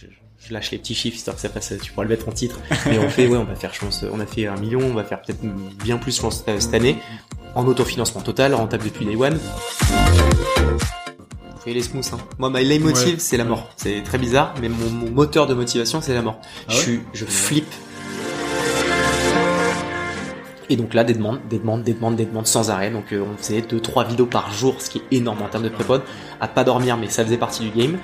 je, je lâche les petits chiffres histoire que ça passe, tu pourras le mettre en titre. Mais on fait, ouais, on va faire, je pense, on a fait un million, on va faire peut-être bien plus, je pense, euh, cette année, en autofinancement total, rentable depuis day one. Vous les smooths, hein. Moi, my leitmotiv, Ouais. c'est la mort. C'est très bizarre, mais mon, mon moteur de motivation, c'est la mort. Ah je suis, je flippe. Et donc là, des demandes, des demandes, des demandes, des demandes sans arrêt. Donc euh, on faisait 2-3 vidéos par jour, ce qui est énorme en termes de pré-pod. À pas dormir, mais ça faisait partie du game.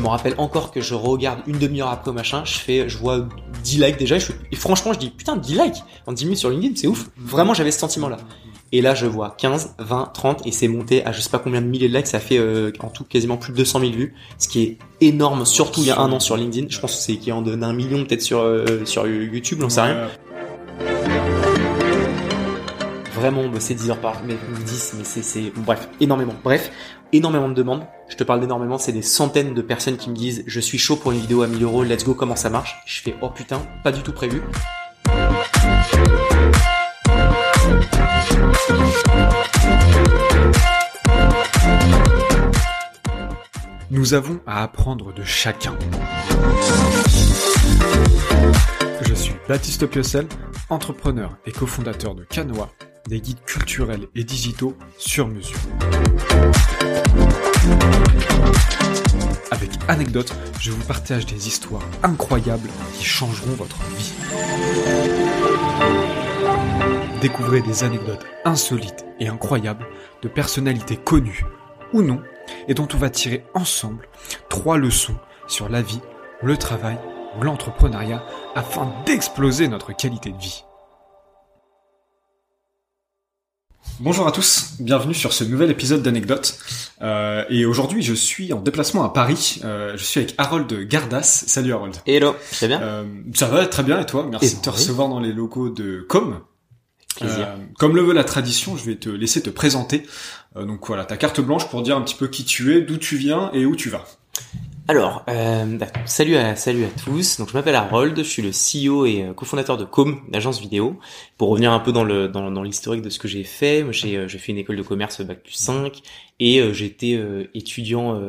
Je me rappelle encore que je regarde une demi-heure après machin, je fais, je vois 10 likes déjà, et, je, et franchement je dis putain 10 likes en 10 minutes sur LinkedIn, c'est ouf. Vraiment j'avais ce sentiment là. Et là je vois 15, 20, 30 et c'est monté à je sais pas combien de milliers de likes, ça fait euh, en tout quasiment plus de 200 000 vues, ce qui est énorme, surtout il y a un an sur LinkedIn. Je pense que c'est qui en donne un million peut-être sur euh, sur YouTube, j'en sais rien. Vraiment bosser 10 heures par mais 10 mais c'est c'est bref énormément bref énormément de demandes. Je te parle d'énormément c'est des centaines de personnes qui me disent je suis chaud pour une vidéo à 1000 euros let's go comment ça marche? Je fais oh putain pas du tout prévu. Nous avons à apprendre de chacun. Je suis Baptiste Piocel, entrepreneur et cofondateur de Canoa, des guides culturels et digitaux sur mesure. Avec anecdotes, je vous partage des histoires incroyables qui changeront votre vie. Découvrez des anecdotes insolites et incroyables de personnalités connues ou non et dont on va tirer ensemble trois leçons sur la vie, le travail ou l'entrepreneuriat afin d'exploser notre qualité de vie. Bonjour à tous, bienvenue sur ce nouvel épisode d'Anecdotes. Euh, et aujourd'hui, je suis en déplacement à Paris. Euh, je suis avec Harold Gardas. Salut Harold. hello c'est bien Euh, ça va très bien et toi? Merci Et de te oui. recevoir dans les locaux de Com. Euh, comme le veut la tradition, je vais te laisser te présenter. Euh, donc voilà, ta carte blanche pour dire un petit peu qui tu es, d'où tu viens et où tu vas. Alors, euh, d'accord. salut à salut à tous. Donc je m'appelle Harold, je suis le CEO et euh, cofondateur de Com, une agence vidéo. Pour revenir un peu dans le dans, l'historique de ce que j'ai fait, j'ai euh, j'ai fait une école de commerce bac plus 5 et j'étais étudiant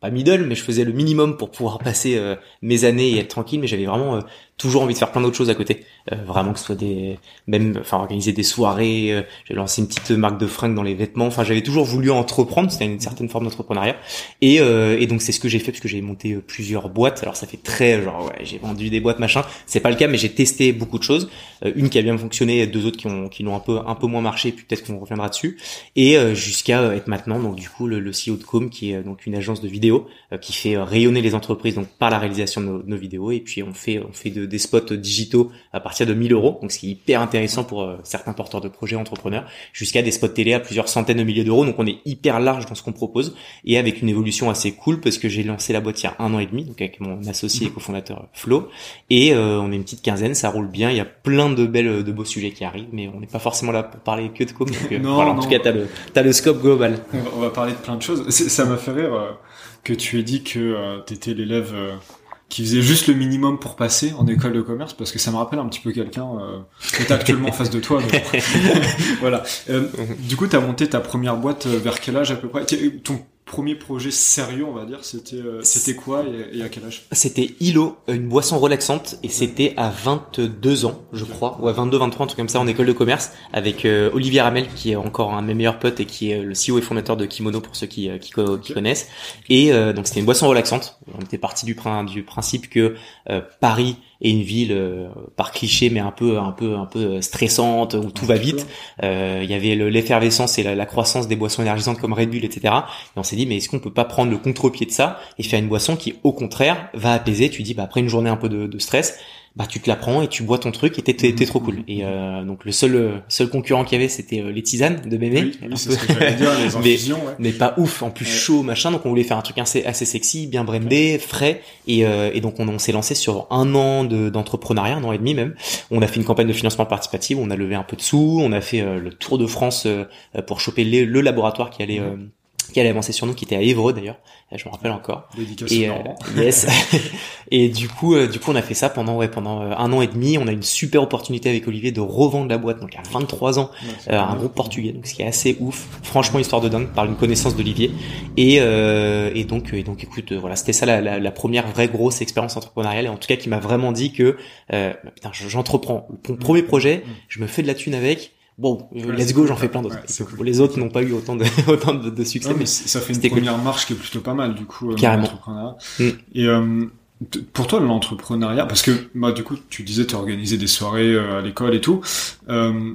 pas middle, mais je faisais le minimum pour pouvoir passer mes années et être tranquille. Mais j'avais vraiment toujours envie de faire plein d'autres choses à côté. Euh, vraiment que ce soit des même enfin organiser des soirées. euh, j'ai lancé une petite marque de fringues dans les vêtements. Enfin j'avais toujours voulu entreprendre. C'était une certaine forme d'entrepreneuriat. Et, euh, et donc c'est ce que j'ai fait parce que j'ai monté euh, plusieurs boîtes. Alors ça fait très genre ouais j'ai vendu des boîtes machin. C'est pas le cas mais j'ai testé beaucoup de choses. Euh, une qui a bien fonctionné, deux autres qui ont qui l'ont un peu un peu moins marché. Puis peut-être qu'on reviendra dessus. Et euh, jusqu'à être maintenant donc du coup le, le CEO de Com qui est donc une agence de vidéo qui fait rayonner les entreprises donc par la réalisation de nos vidéos. Et puis on fait on fait de, des spots digitaux à partir de 1000 euros. Donc ce qui est hyper intéressant pour euh, certains porteurs de projets entrepreneurs jusqu'à des spots télé à plusieurs centaines de milliers d'euros. Donc on est hyper large dans ce qu'on propose et avec une évolution assez cool parce que j'ai lancé la boîte il y a un an et demi, donc avec mon associé et cofondateur Flo, et euh, on est une petite quinzaine, ça roule bien, il y a plein de belles, de beaux sujets qui arrivent, mais on n'est pas forcément là pour parler que de com, donc euh, Non, voilà, en non. tout cas t'as le, t'as le scope global. On va, parler de plein de choses. Ça m'a fait rire euh, que tu aies dit que euh, t'étais l'élève euh, qui faisait juste le minimum pour passer en école de commerce, parce que ça me rappelle un petit peu quelqu'un euh, qui est actuellement en face de toi. donc. voilà. Euh, du coup, t'as monté ta première boîte euh, vers quel âge à peu près? Ton premier projet sérieux, on va dire, c'était euh, c'était quoi et, et à quel âge? C'était Ilo, une boisson relaxante, et c'était à 22 ans, je crois, ou à 22, 23, un truc comme ça, en école de commerce, avec euh, Olivier Ramel, qui est encore un de mes meilleurs potes et qui est euh, le CEO et fondateur de Kimono pour ceux qui, qui, co- qui connaissent. Et donc c'était une boisson relaxante. On était parti du, du principe que Paris est une ville euh, par cliché, mais un peu, un peu, un peu stressante où tout va vite. Euh, Il y avait le- l'effervescence et la, la croissance des boissons énergisantes comme Red Bull, etc. Et on s'est dit, mais est-ce qu'on peut pas prendre le contre-pied de ça et faire une boisson qui, au contraire, va apaiser? Tu dis, bah après une journée un peu de, de stress, bah tu te la prends et tu bois ton truc et t'es t'es- t'es trop cool. Et euh, donc le seul euh, seul concurrent qu'il y avait, c'était euh, les tisanes de bébé. Oui, oui, Un c'est peu- ce que j'allais dire, les Mais- infusions. ouais. mais pas ouf, en plus Ouais. chaud, machin. Donc on voulait faire un truc assez, assez sexy, bien brandé, frais. Et, euh, et donc on, on s'est lancé sur un an de- d'entrepreneuriat, un an et demi même. On a fait une campagne de financement participatif, on a levé un peu de sous, on a fait euh, le tour de France euh, pour choper les- le laboratoire qui allait euh, qui allait avancer sur nous, qui était à Évreux d'ailleurs, je me rappelle encore. Et euh, yes. et du coup, euh, du coup, on a fait ça pendant ouais pendant euh, un an et demi. On a une super opportunité avec Olivier de revendre la boîte, donc à 23 ans, un groupe portugais, donc ce qui est assez ouf. Franchement, histoire de dingue, par une connaissance d'Olivier. Et et donc et donc écoute, voilà, c'était ça la, la, première vraie grosse expérience entrepreneuriale, et en tout cas qui m'a vraiment dit que bah, putain, j'entreprends mon premier projet, je me fais de la thune avec bon, let's go, j'en fais plein d'autres. les autres n'ont pas eu autant de, autant de, succès. mais ça fait une première marche qui est plutôt pas mal, du coup, euh, Carrément. Mm. Et euh, pour toi, l'entrepreneuriat, parce que bah, du coup, tu disais, tu organisé des soirées euh, à l'école et tout. Euh,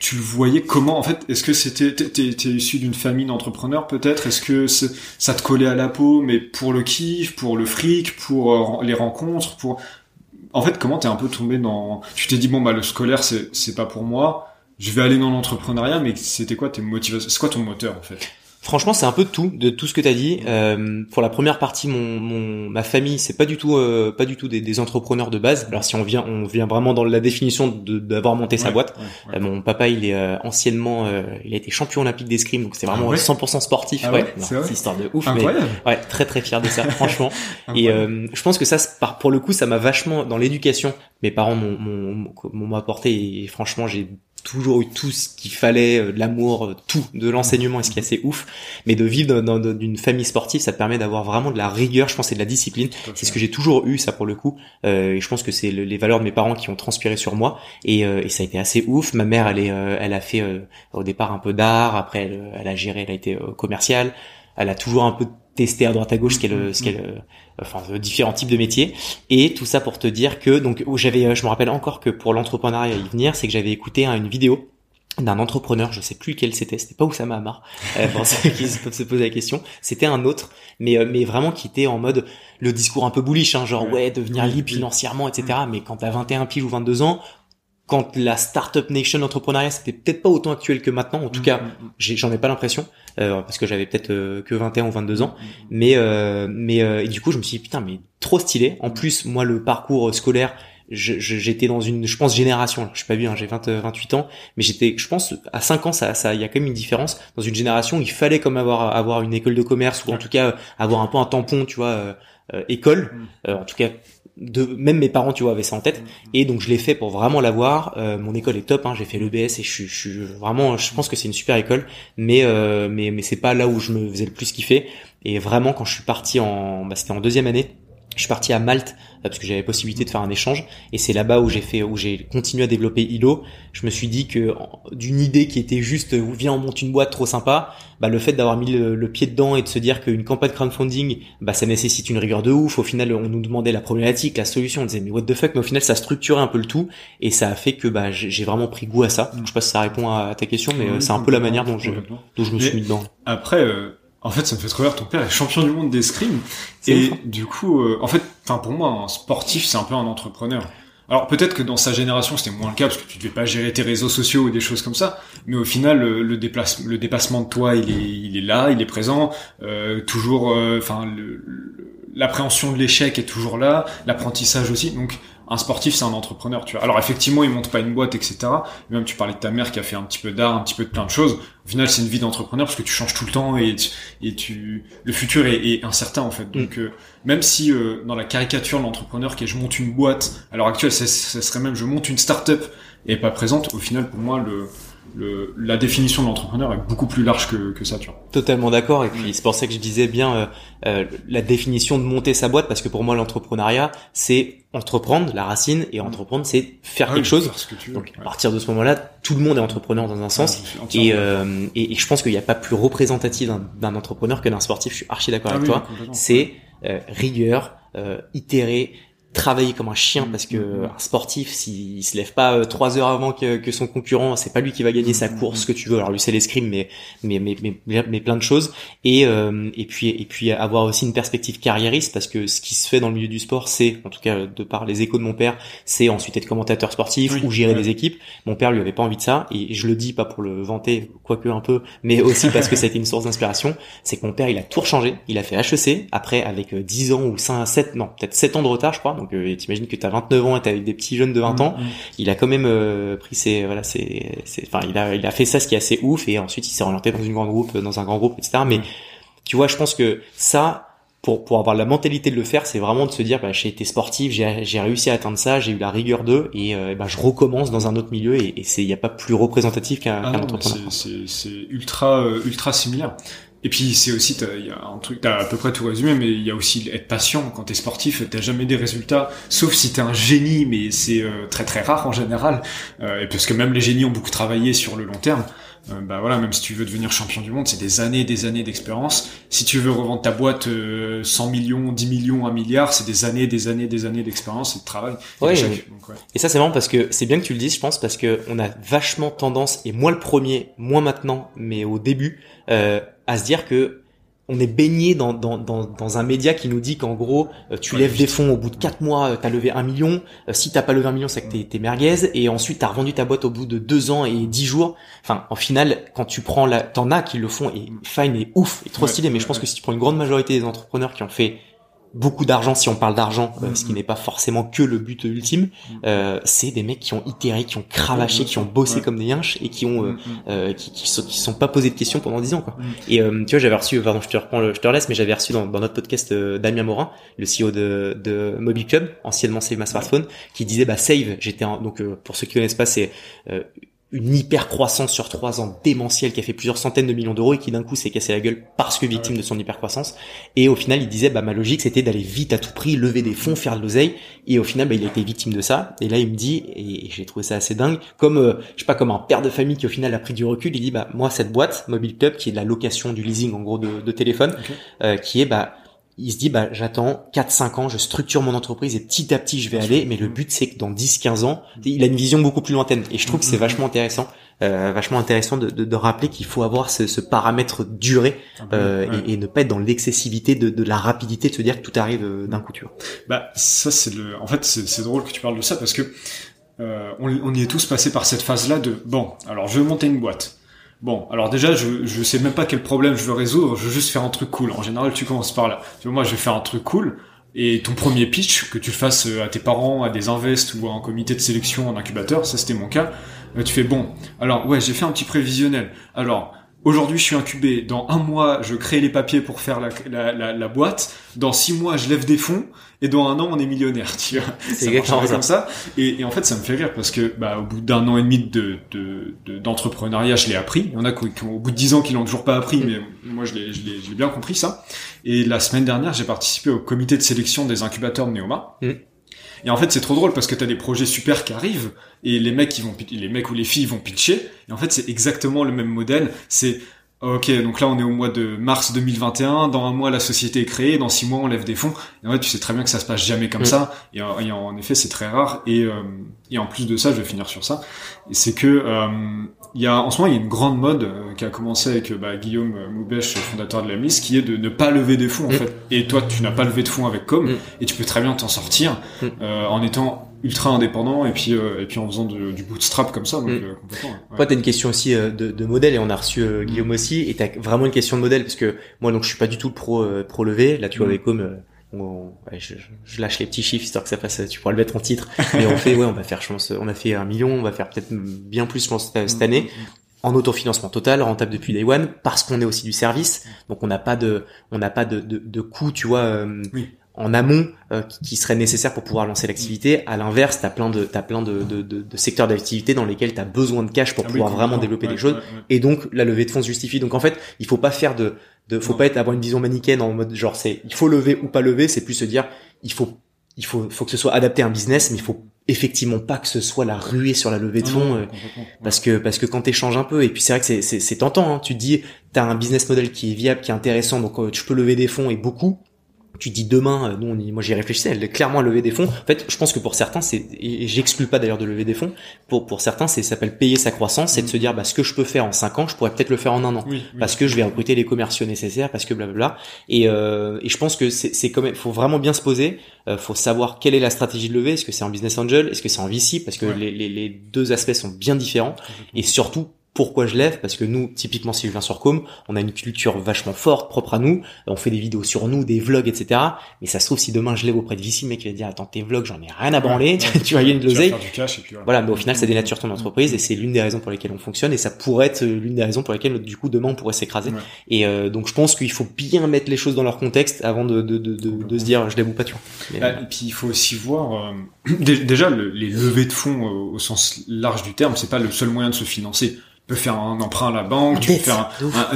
tu le voyais comment en fait Est-ce que c'était t'es, t'es issu d'une famille d'entrepreneurs peut-être? Est-ce que ça te collait à la peau, mais pour le kiff, pour le fric, pour les rencontres, pour en fait comment t'es un peu tombé dans Tu t'es dit bon bah le scolaire c'est c'est pas pour moi je vais aller dans l'entrepreneuriat, mais c'était quoi tes motivations? C'est quoi ton moteur en fait? Franchement, c'est un peu de tout, de tout ce que tu as dit. Euh, pour la première partie, mon, mon ma famille, c'est pas du tout, euh, pas du tout des, des, entrepreneurs de base. Alors si on vient, on vient vraiment dans la définition d'avoir monté sa boîte. Euh, mon papa, il est euh, anciennement, euh, il a été champion olympique d'escrime, donc c'est vraiment 100% ah sportif. Ah ouais, c'est histoire de ouf. Mais, ouais, très très fier de ça, franchement. Et je pense que ça, pour le coup, ça m'a vachement dans l'éducation. Mes parents m'ont apporté et franchement, j'ai toujours eu tout ce qu'il fallait, euh, de l'amour, euh, tout, de l'enseignement, et ce qui est assez ouf. Mais de vivre dans, dans, d'une famille sportive, ça te permet d'avoir vraiment de la rigueur, je pense, et de la discipline. C'est ce que j'ai toujours eu, ça pour le coup. Euh, et je pense que c'est les valeurs de mes parents qui ont transpiré sur moi. Et, euh, et ça a été assez ouf. Ma mère, elle est, elle a fait au départ un peu d'art. Après, elle, elle, a géré, elle a été commerciale. Elle a toujours un peu testé à droite à gauche ce qu'elle enfin différents types de métiers et tout ça pour te dire que donc j'avais euh, je me rappelle encore que pour l'entrepreneuriat y venir c'est que j'avais écouté une vidéo d'un entrepreneur, je sais plus lequel c'était, c'était pas Oussama Hamar, euh, pour ceux qui peuvent se poser la question, c'était un autre, mais euh, mais vraiment qui était en mode le discours un peu bullish, hein, genre ouais. devenir libre financièrement, etc. Mais quand t'as 21 piges ou 22 ans, quand la startup nation entrepreneuriat c'était peut-être pas autant actuel que maintenant en tout mm, cas mm, mm. j'en ai, pas l'impression euh, parce que j'avais peut-être euh, que 21 ou 22 ans. Mais euh, mais et du coup je me suis dit putain mais trop stylé. En plus moi le parcours scolaire j'étais dans une je pense génération je suis pas vieux hein, j'ai 20 28 ans mais j'étais je pense à 5 ans ça ça il y a quand même une différence. Dans une génération il fallait comme avoir avoir une école de commerce ou en tout cas avoir un peu un tampon tu vois école. En tout cas de même mes parents tu vois avaient ça en tête. Mm-hmm. et donc je l'ai fait pour vraiment l'avoir. Euh, mon école est top hein, j'ai fait l'EBS et je suis, je suis vraiment je pense que c'est une super école. Mais euh, mais mais c'est pas là où je me faisais le plus kiffer. Et vraiment quand je suis parti en bah, c'était en deuxième année je suis parti à Malte euh, parce que j'avais possibilité de faire un échange et c'est là-bas où j'ai fait où j'ai continué à développer ILO. Je me suis dit que d'une idée qui était juste euh, viens on monte une boîte trop sympa, bah le fait d'avoir mis le, pied dedans et de se dire qu'une campagne crowdfunding bah ça nécessite une rigueur de ouf. Au final on nous demandait la problématique, la solution, on disait mais what the fuck? Mais au final ça structurait un peu le tout et ça a fait que bah j'ai vraiment pris goût à ça. Donc, je sais pas si ça répond à ta question mais euh, c'est un peu la manière dont je dont je me suis mis dedans. Après en fait, ça me fait trop rire. Ton père est champion du monde d'escrime. Et du coup, euh, en fait, enfin pour moi, un sportif, c'est un peu un entrepreneur. Alors peut-être que dans sa génération, c'était moins le cas parce que tu devais pas gérer tes réseaux sociaux ou des choses comme ça. Mais au final, le, le, le dépassement de toi, il est, il est là, il est présent. Euh, toujours, euh, enfin, l'appréhension de l'échec est toujours là, l'apprentissage aussi. Donc un sportif, c'est un entrepreneur, tu vois. Alors effectivement, il monte pas une boîte, etc. Même tu parlais de ta mère qui a fait un petit peu d'art, un petit peu de plein de choses. Au final, c'est une vie d'entrepreneur parce que tu changes tout le temps et tu, et tu le futur est, incertain en fait. Donc mm. euh, même si euh, dans la caricature de l'entrepreneur qui est je monte une boîte, à l'heure actuelle, ça serait même je monte une start-up et pas présente. Au final, pour moi, le le, la définition de l'entrepreneur est beaucoup plus large que, que ça, tu vois. Totalement d'accord. Et puis c'est pour ça que je disais bien euh, euh, la définition de monter sa boîte, parce que pour moi l'entrepreneuriat c'est entreprendre, la racine, et entreprendre c'est faire ah quelque chose. Donc à partir de ce moment-là, tout le monde est entrepreneur dans un sens. et, euh, et, je pense qu'il n'y a pas plus représentatif d'un entrepreneur que d'un sportif. Je suis archi d'accord ah avec toi. C'est euh, rigueur, itérer, travailler comme un chien parce que mm, mm. un sportif s'il se lève pas euh, trois heures avant que, que son concurrent c'est pas lui qui va gagner sa course ce que tu veux. Alors lui c'est l'escrime mais mais, mais mais mais plein de choses. Et euh, et puis et puis avoir aussi une perspective carriériste parce que ce qui se fait dans le milieu du sport c'est en tout cas de par les échos de mon père c'est ensuite être commentateur sportif ou gérer des équipes. Mon père lui avait pas envie de ça et je le dis pas pour le vanter quoique un peu mais aussi parce que ça a été une source d'inspiration. C'est que mon père il a tout changé il a fait HEC après avec 10 euh, ans ou 5 7 non peut-être 7 ans de retard je crois Donc euh, t'imagines que t'as 29 ans et t'es avec des petits jeunes de 20 ans. Mm, mm. Il a quand même euh, pris ses voilà c'est enfin il a il a fait ça ce qui est assez ouf et ensuite il s'est orienté dans une grande groupe dans un grand groupe etc. Mais Mm. tu vois je pense que ça pour, pour avoir la mentalité de le faire, c'est vraiment de se dire, bah, j'ai été sportif, j'ai j'ai réussi à atteindre ça, j'ai eu la rigueur d'eux, et euh, bah, je recommence dans un autre milieu, et, et c'est, il n'y a pas plus représentatif qu'un Ah non, entrepreneur. c'est ultra euh, ultra similaire. Et puis c'est aussi il y a un truc t'as à peu près tout résumé, mais il y a aussi être patient quand t'es sportif. T'as jamais des résultats, sauf si t'es un génie, mais c'est euh, très très rare en général. Euh, et parce que même les génies ont beaucoup travaillé sur le long terme. Euh, bah voilà, même si tu veux devenir champion du monde, c'est des années, des années d'expérience. Si tu veux revendre ta boîte euh, 100 millions, 10 millions, 1 milliard, c'est des années, des années, des années d'expérience et de travail. et Donc, ouais. Ça c'est marrant parce que c'est bien que tu le dises, je pense, parce que on a vachement tendance, et moi le premier, moi maintenant, mais au début, euh, à se dire que on est baigné dans, dans, dans, dans un média qui nous dit qu'en gros, euh, tu lèves des fonds au bout de quatre mois, euh, t'as levé un million. Euh, si t'as pas levé un million, c'est que t'es, t'es merguez. Et ensuite, t'as revendu ta boîte au bout de deux ans et dix jours. Enfin, en final, quand tu prends la, t'en as qui le font et fine et ouf et trop Ouais, stylé. Mais je pense ouais. que si tu prends une grande majorité des entrepreneurs qui ont fait beaucoup d'argent, si on parle d'argent, euh, Mm, ce qui mm. n'est pas forcément que le but ultime, euh, c'est des mecs qui ont itéré, qui ont cravaché, qui ont bossé ouais. comme des yinches et qui ont euh, mm. euh, qui, qui, sont, qui sont pas posés de questions pendant 10 ans quoi. Mm. Et euh, tu vois j'avais reçu pardon je te reprends le, je te relaisse mais j'avais reçu dans, dans notre podcast euh, Damien Morin le CEO de, de Mobile Club anciennement Save My Smartphone qui disait bah Save j'étais donc euh, pour ceux qui connaissent pas c'est euh, une hyper croissance sur trois ans démentielle qui a fait plusieurs centaines de millions d'euros et qui d'un coup s'est cassé la gueule parce que victime de son hyper croissance et au final il disait bah ma logique c'était d'aller vite à tout prix lever des fonds faire de l'oseille. Et au final bah, il a été victime de ça. Et là il me dit et j'ai trouvé ça assez dingue comme euh, je sais pas comme un père de famille qui au final a pris du recul il dit bah moi cette boîte Mobile Club qui est de la location du leasing en gros de, de téléphone euh, qui est bah il se dit bah j'attends 4 5 ans je structure mon entreprise et petit à petit je vais aller mais le but c'est que dans 10 15 ans il a une vision beaucoup plus lointaine et je trouve que c'est vachement intéressant euh, vachement intéressant de, de, de rappeler qu'il faut avoir ce, ce paramètre durée euh, Ouais. et, et ne pas être dans l'excessivité de, de la rapidité de se dire que tout arrive euh, d'un coup vois. Bah ça c'est le. En fait c'est c'est drôle que tu parles de ça parce que euh, on, on y est tous passé par cette phase-là de bon alors je veux monter une boîte. Bon alors déjà je je sais même pas quel problème je veux résoudre. Je veux juste faire un truc cool. En général tu commences par là. Tu vois moi je vais faire un truc cool. Et ton premier pitch, que tu fasses euh, à tes parents, à des invests ou à un comité de sélection en incubateur, ça c'était mon cas, euh, tu fais bon, alors ouais j'ai fait un petit prévisionnel. Alors aujourd'hui je suis incubé, dans un mois je crée les papiers pour faire la, la, la, la boîte, dans six mois je lève des fonds, et dans un an on est millionnaire, tu vois. C'est exactement ça. comme ça. Et, et en fait ça me fait rire parce que bah, au bout d'un an et demi de de- de- d'entrepreneuriat je l'ai appris. Il y en a qui, au bout de dix ans qui l'ont toujours pas appris, mais moi je l'ai je l'ai je l'ai bien compris ça. Et la semaine dernière j'ai participé au comité de sélection des incubateurs de Neoma. Mm. Et en fait, c'est trop drôle parce que t'as des projets super qui arrivent et les mecs, ils vont, les mecs ou les filles vont pitcher. Et en fait, c'est exactement le même modèle. C'est Ok, donc là on est au mois de mars 2021, dans un mois la société est créée, dans six mois on lève des fonds. Et en fait tu sais très bien que ça se passe jamais comme Mm. ça, et, en- et en effet c'est très rare. Et, euh, et en plus de ça, je vais finir sur ça, c'est que euh, il y a en ce moment il y a une grande mode euh, qui a commencé avec euh, bah, Guillaume Moubèche, fondateur de la MIS, qui est de ne pas lever des fonds en Mm. fait. Et toi tu n'as pas levé de fonds avec Com, Mm. et tu peux très bien t'en sortir Mm. euh, en étant ultra indépendant et puis euh, et puis en faisant de- du bootstrap comme ça, donc Mm. euh, complètement. ouais. Toi, t'as une question aussi euh, de, de modèle et on a reçu euh, Guillaume aussi et t'as vraiment une question de modèle parce que moi donc je suis pas du tout le pro euh, pro levé. Là tu vois avec Com, euh, je, lâche les petits chiffres histoire que ça passe. Tu pourras le mettre en titre. Mais on fait ouais on va faire je pense on a fait un million, on va faire peut-être bien plus je pense cette cette année. en autofinancement total, rentable depuis day one, parce qu'on est aussi du service, donc on n'a pas de, on n'a pas de, de, de coût, tu vois, euh, Oui. En amont euh, qui, serait nécessaire pour pouvoir lancer l'activité. À l'inverse, t'as plein de, t'as plein de, de, de, de secteurs d'activité dans lesquels t'as besoin de cash pour Ah oui, pouvoir vraiment développer Ouais, des choses, ouais, ouais. et donc la levée de fonds se justifie. Donc en fait, il faut pas faire de, de faut Non. pas être avoir une vision manichéenne en mode genre c'est, il faut lever ou pas lever, c'est plus se dire il faut, il faut, faut que ce soit adapté à un business, mais il faut effectivement pas que ce soit la ruée sur la levée de fonds. euh, parce que parce que quand t'échanges un peu et puis c'est vrai que c'est c'est c'est tentant hein. tu te dis t'as un business model qui est viable qui est intéressant donc euh, tu peux lever des fonds et beaucoup tu dis demain euh, nous on y- moi j'y réfléchissais elle est clairement à lever des fonds en fait je pense que pour certains c'est et j'exclus pas d'ailleurs de lever des fonds pour pour certains c'est ça s'appelle payer sa croissance c'est de se dire bah ce que je peux faire en 5 ans je pourrais peut-être le faire en un an Oui, oui. parce que je vais recruter les commerciaux nécessaires, parce que blablabla. Et, euh, et je pense que c'est c'est quand même, faut vraiment bien se poser. Euh, faut savoir quelle est la stratégie de levée. Est-ce que c'est en business angel, est-ce que c'est en VC, parce que Ouais. les, les, les deux aspects sont bien différents. Et surtout, pourquoi je lève Parce que nous, typiquement, si je viens sur Com, on a une culture vachement forte, propre à nous. On fait des vidéos sur nous, des vlogs, etc. Mais ça se trouve, si demain je lève auprès de Vici, le mec il va dire, attends, tes vlogs, j'en ai rien à branler. tu vas gagner de l'oseille. Voilà. voilà, mais au final, ça dénature ton entreprise et c'est l'une des raisons pour lesquelles on fonctionne et ça pourrait être l'une des raisons pour lesquelles, du coup, demain, on pourrait s'écraser. Et euh, donc, je pense qu'il faut bien mettre les choses dans leur contexte avant de, de, de, de, se dire, je lève ou pas, tu vois. Bah, et puis, il faut aussi voir, euh, déjà, les levées de fonds euh, au sens large du terme, c'est pas le seul moyen de se financer peux faire un emprunt à la banque, tu peux faire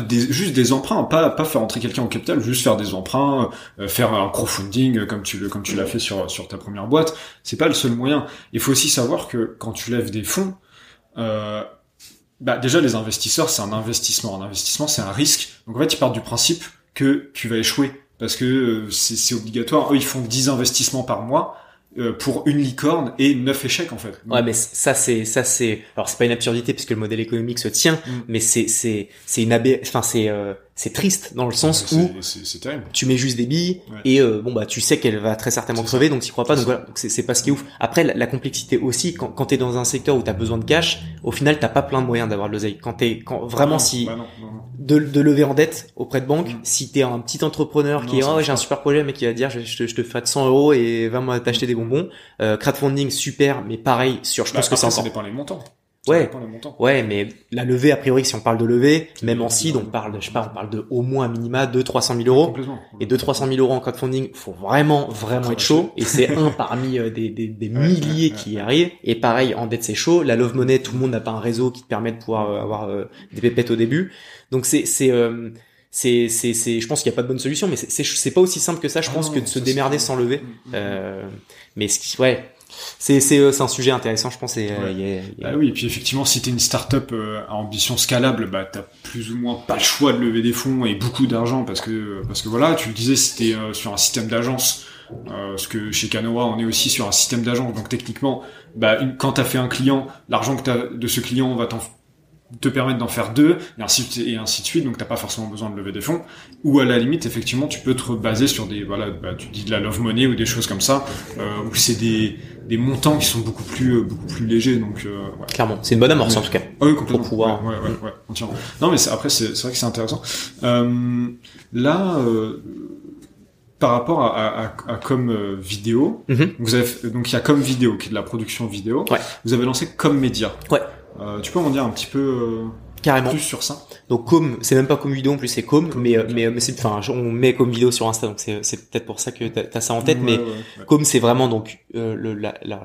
des, juste des emprunts, pas pas faire entrer quelqu'un au capital, juste faire des emprunts, euh, faire un crowdfunding euh, comme tu comme tu l'as fait sur sur ta première boîte. C'est pas le seul moyen. Il faut aussi savoir que quand tu lèves des fonds, euh, bah déjà les investisseurs c'est un investissement, un investissement c'est un risque. Donc en fait ils partent du principe que tu vas échouer parce que euh, c'est obligatoire. Eux ils font 10 investissements par mois. Euh, pour une licorne et neuf échecs en fait. Ouais, mais ça c'est ça c'est alors c'est pas une absurdité puisque le modèle économique se tient, mm. mais c'est c'est c'est une ab... enfin c'est euh, c'est triste dans le sens où tu mets juste des billes et euh, bon bah tu sais qu'elle va très certainement crever donc tu crois pas donc voilà c'est pas ce qui est ouf. Après la, complexité aussi quand quand t'es dans un secteur où t'as besoin de cash, au final t'as pas plein de moyens d'avoir de l'oseille. Quand t'es quand vraiment si bah de, de lever en dette auprès de banque, mm. si t'es un petit entrepreneur qui est oh j'ai un super projet mais qui va dire je, te, je te fais de 100 euros et va moi t'acheter des bonbons, euh, crowdfunding super mais pareil sur je bah, pense que ça dépend les montants. Ouais, ouais, mais la levée, a priori, si on parle de levée, même en seed, on parle de, je sais pas, on parle de au moins minima 2 300 000 euros. Et 2 300 000 euros en crowdfunding, faut vraiment, vraiment être chaud. Et c'est un parmi euh, des, des, des milliers qui y arrivent. Et pareil, en dette, c'est chaud. La love money, tout le monde n'a pas un réseau qui te permet de pouvoir euh, avoir euh, des pépettes au début. Donc c'est, c'est, c'est, c'est, c'est, je pense qu'il n'y a pas de bonne solution, mais c'est, c'est, pas aussi simple que ça, je ah pense, que de se démerder sans lever. Mm, mm, mm. Euh, mais ce qui, ouais, c'est c'est euh, c'est un sujet intéressant je pense et euh, Bah oui et puis effectivement si t'es une startup euh, à ambition scalable bah t'as plus ou moins pas le choix de lever des fonds et beaucoup d'argent parce que parce que voilà tu le disais c'était sur un système d'agence parce que chez Canoa on est aussi sur un système d'agence. Donc techniquement bah une, quand t'as fait un client l'argent que t'as de ce client va t'en te permettre d'en faire deux et ainsi et ainsi de suite. Donc t'as pas forcément besoin de lever des fonds. Ou à la limite effectivement tu peux te baser sur des voilà bah, tu dis de la love money ou des choses comme ça euh, où c'est des des montants qui sont beaucoup plus euh, beaucoup plus légers donc euh, ouais. clairement c'est une bonne amorce en tout cas ah oui complètement pour pouvoir ouais, ouais, ouais, ouais non mais après c'est c'est vrai que c'est intéressant euh, là euh, par rapport à, à, à comme vidéo, mm-hmm. vous avez donc il y a comme vidéo qui est de la production vidéo. Ouais. Vous avez lancé comme média. Ouais. Euh, tu peux m'en dire un petit peu euh, Carrément. plus sur ça Donc com, c'est même pas comme vidéo en plus, c'est com, mais euh, mais, mais c'est enfin on met comme vidéo sur Insta, donc c'est c'est peut-être pour ça que t'as as ça en tête, mais com c'est vraiment donc euh,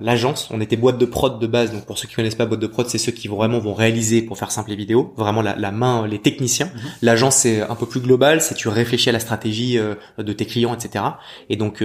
l'agence. on était boîte de prod de base, donc pour ceux qui connaissent pas boîte de prod, c'est ceux qui vraiment vont réaliser pour faire simple les vidéos, vraiment la, la main, les techniciens. Mhm. L'agence c'est un peu plus global, c'est tu réfléchis à la stratégie de tes clients, etc. Et donc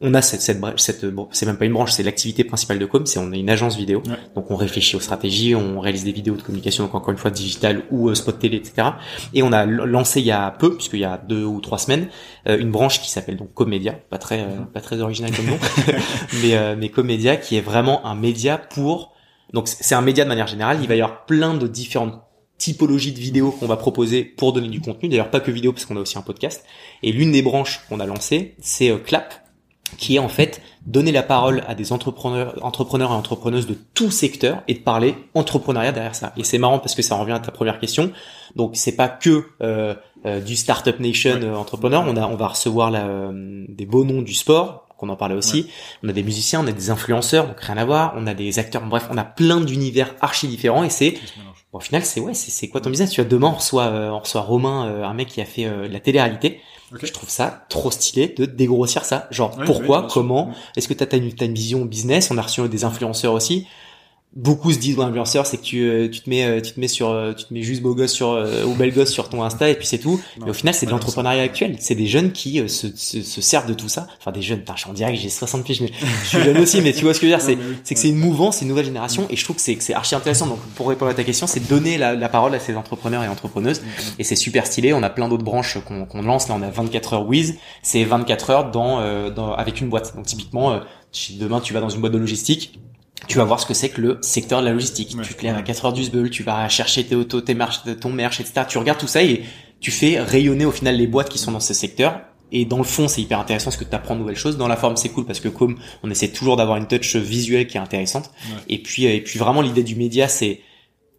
on a cette, cette, cette bon, c'est même pas une branche, c'est l'activité principale de com, c'est on est une agence vidéo, donc on réfléchit aux stratégies, on réalise des vidéos de communication, donc encore une fois digital ou euh, spot télé, etc. Et on a lancé il y a peu, puisqu'il y a deux ou trois semaines, euh, une branche qui s'appelle donc Comédia, pas très euh, pas très original comme nom, mais mais Comédia qui est vraiment un média pour donc c'est un média de manière générale, il va y avoir plein de différentes typologies de vidéos qu'on va proposer pour donner du contenu. D'ailleurs, pas que vidéo, parce qu'on a aussi un podcast. Et l'une des branches qu'on a lancées, c'est Clap, qui est en fait donner la parole à des entrepreneurs, entrepreneurs et entrepreneuses de tout secteur et de parler entrepreneuriat derrière ça. Et c'est marrant parce que ça revient à ta première question. Donc c'est pas que euh, euh, du startup nation euh, entrepreneur. On a, on va recevoir la, des beaux noms du sport qu'on en parlait aussi. On a des musiciens, on a des influenceurs, donc rien à voir. On a des acteurs. Bref, on a plein d'univers archi différents et c'est au final c'est ouais c'est quoi ton business? Tu vois demain on reçoit on reçoit Romain, un mec qui a fait la télé-réalité je trouve ça trop stylé de dégrossir ça. Genre, pourquoi, comment, est-ce que tu as, une, as une vision business? On a reçu des influenceurs aussi beaucoup se disent influenceur c'est que tu, euh, tu te mets euh, tu te mets sur euh, tu te mets juste beau gosse sur ou belle gosse sur ton Insta et puis c'est tout. Mais au final c'est de l'entrepreneuriat actuel. C'est des jeunes qui se, se, se, servent de tout ça. Enfin des jeunes je suis en direct j'ai 60 piges mais je suis jeune aussi mais tu vois ce que je veux dire c'est c'est que c'est une mouvance c'est une nouvelle génération et je trouve que c'est c'est archi intéressant. Donc pour répondre à ta question c'est donner la, la, parole à ces entrepreneurs et entrepreneuses et c'est super stylé. On a plein d'autres branches qu'on qu'on lance. Là on a 24 heures Wiz c'est 24 heures dans, dans avec une boîte. Donc typiquement demain tu vas dans une boîte de logistique tu vas voir ce que c'est que le secteur de la logistique. tu te lèves à 4 heures du sbeul, tu vas chercher tes autos, tes marches, ton merch, etc. Tu regardes tout ça et tu fais rayonner au final les boîtes qui sont dans ce secteur. Et dans le fond, c'est hyper intéressant parce que tu apprends de nouvelles choses. Dans la forme, c'est cool parce que comme on essaie toujours d'avoir une touch visuelle qui est intéressante. Et puis, et puis vraiment l'idée du média, c'est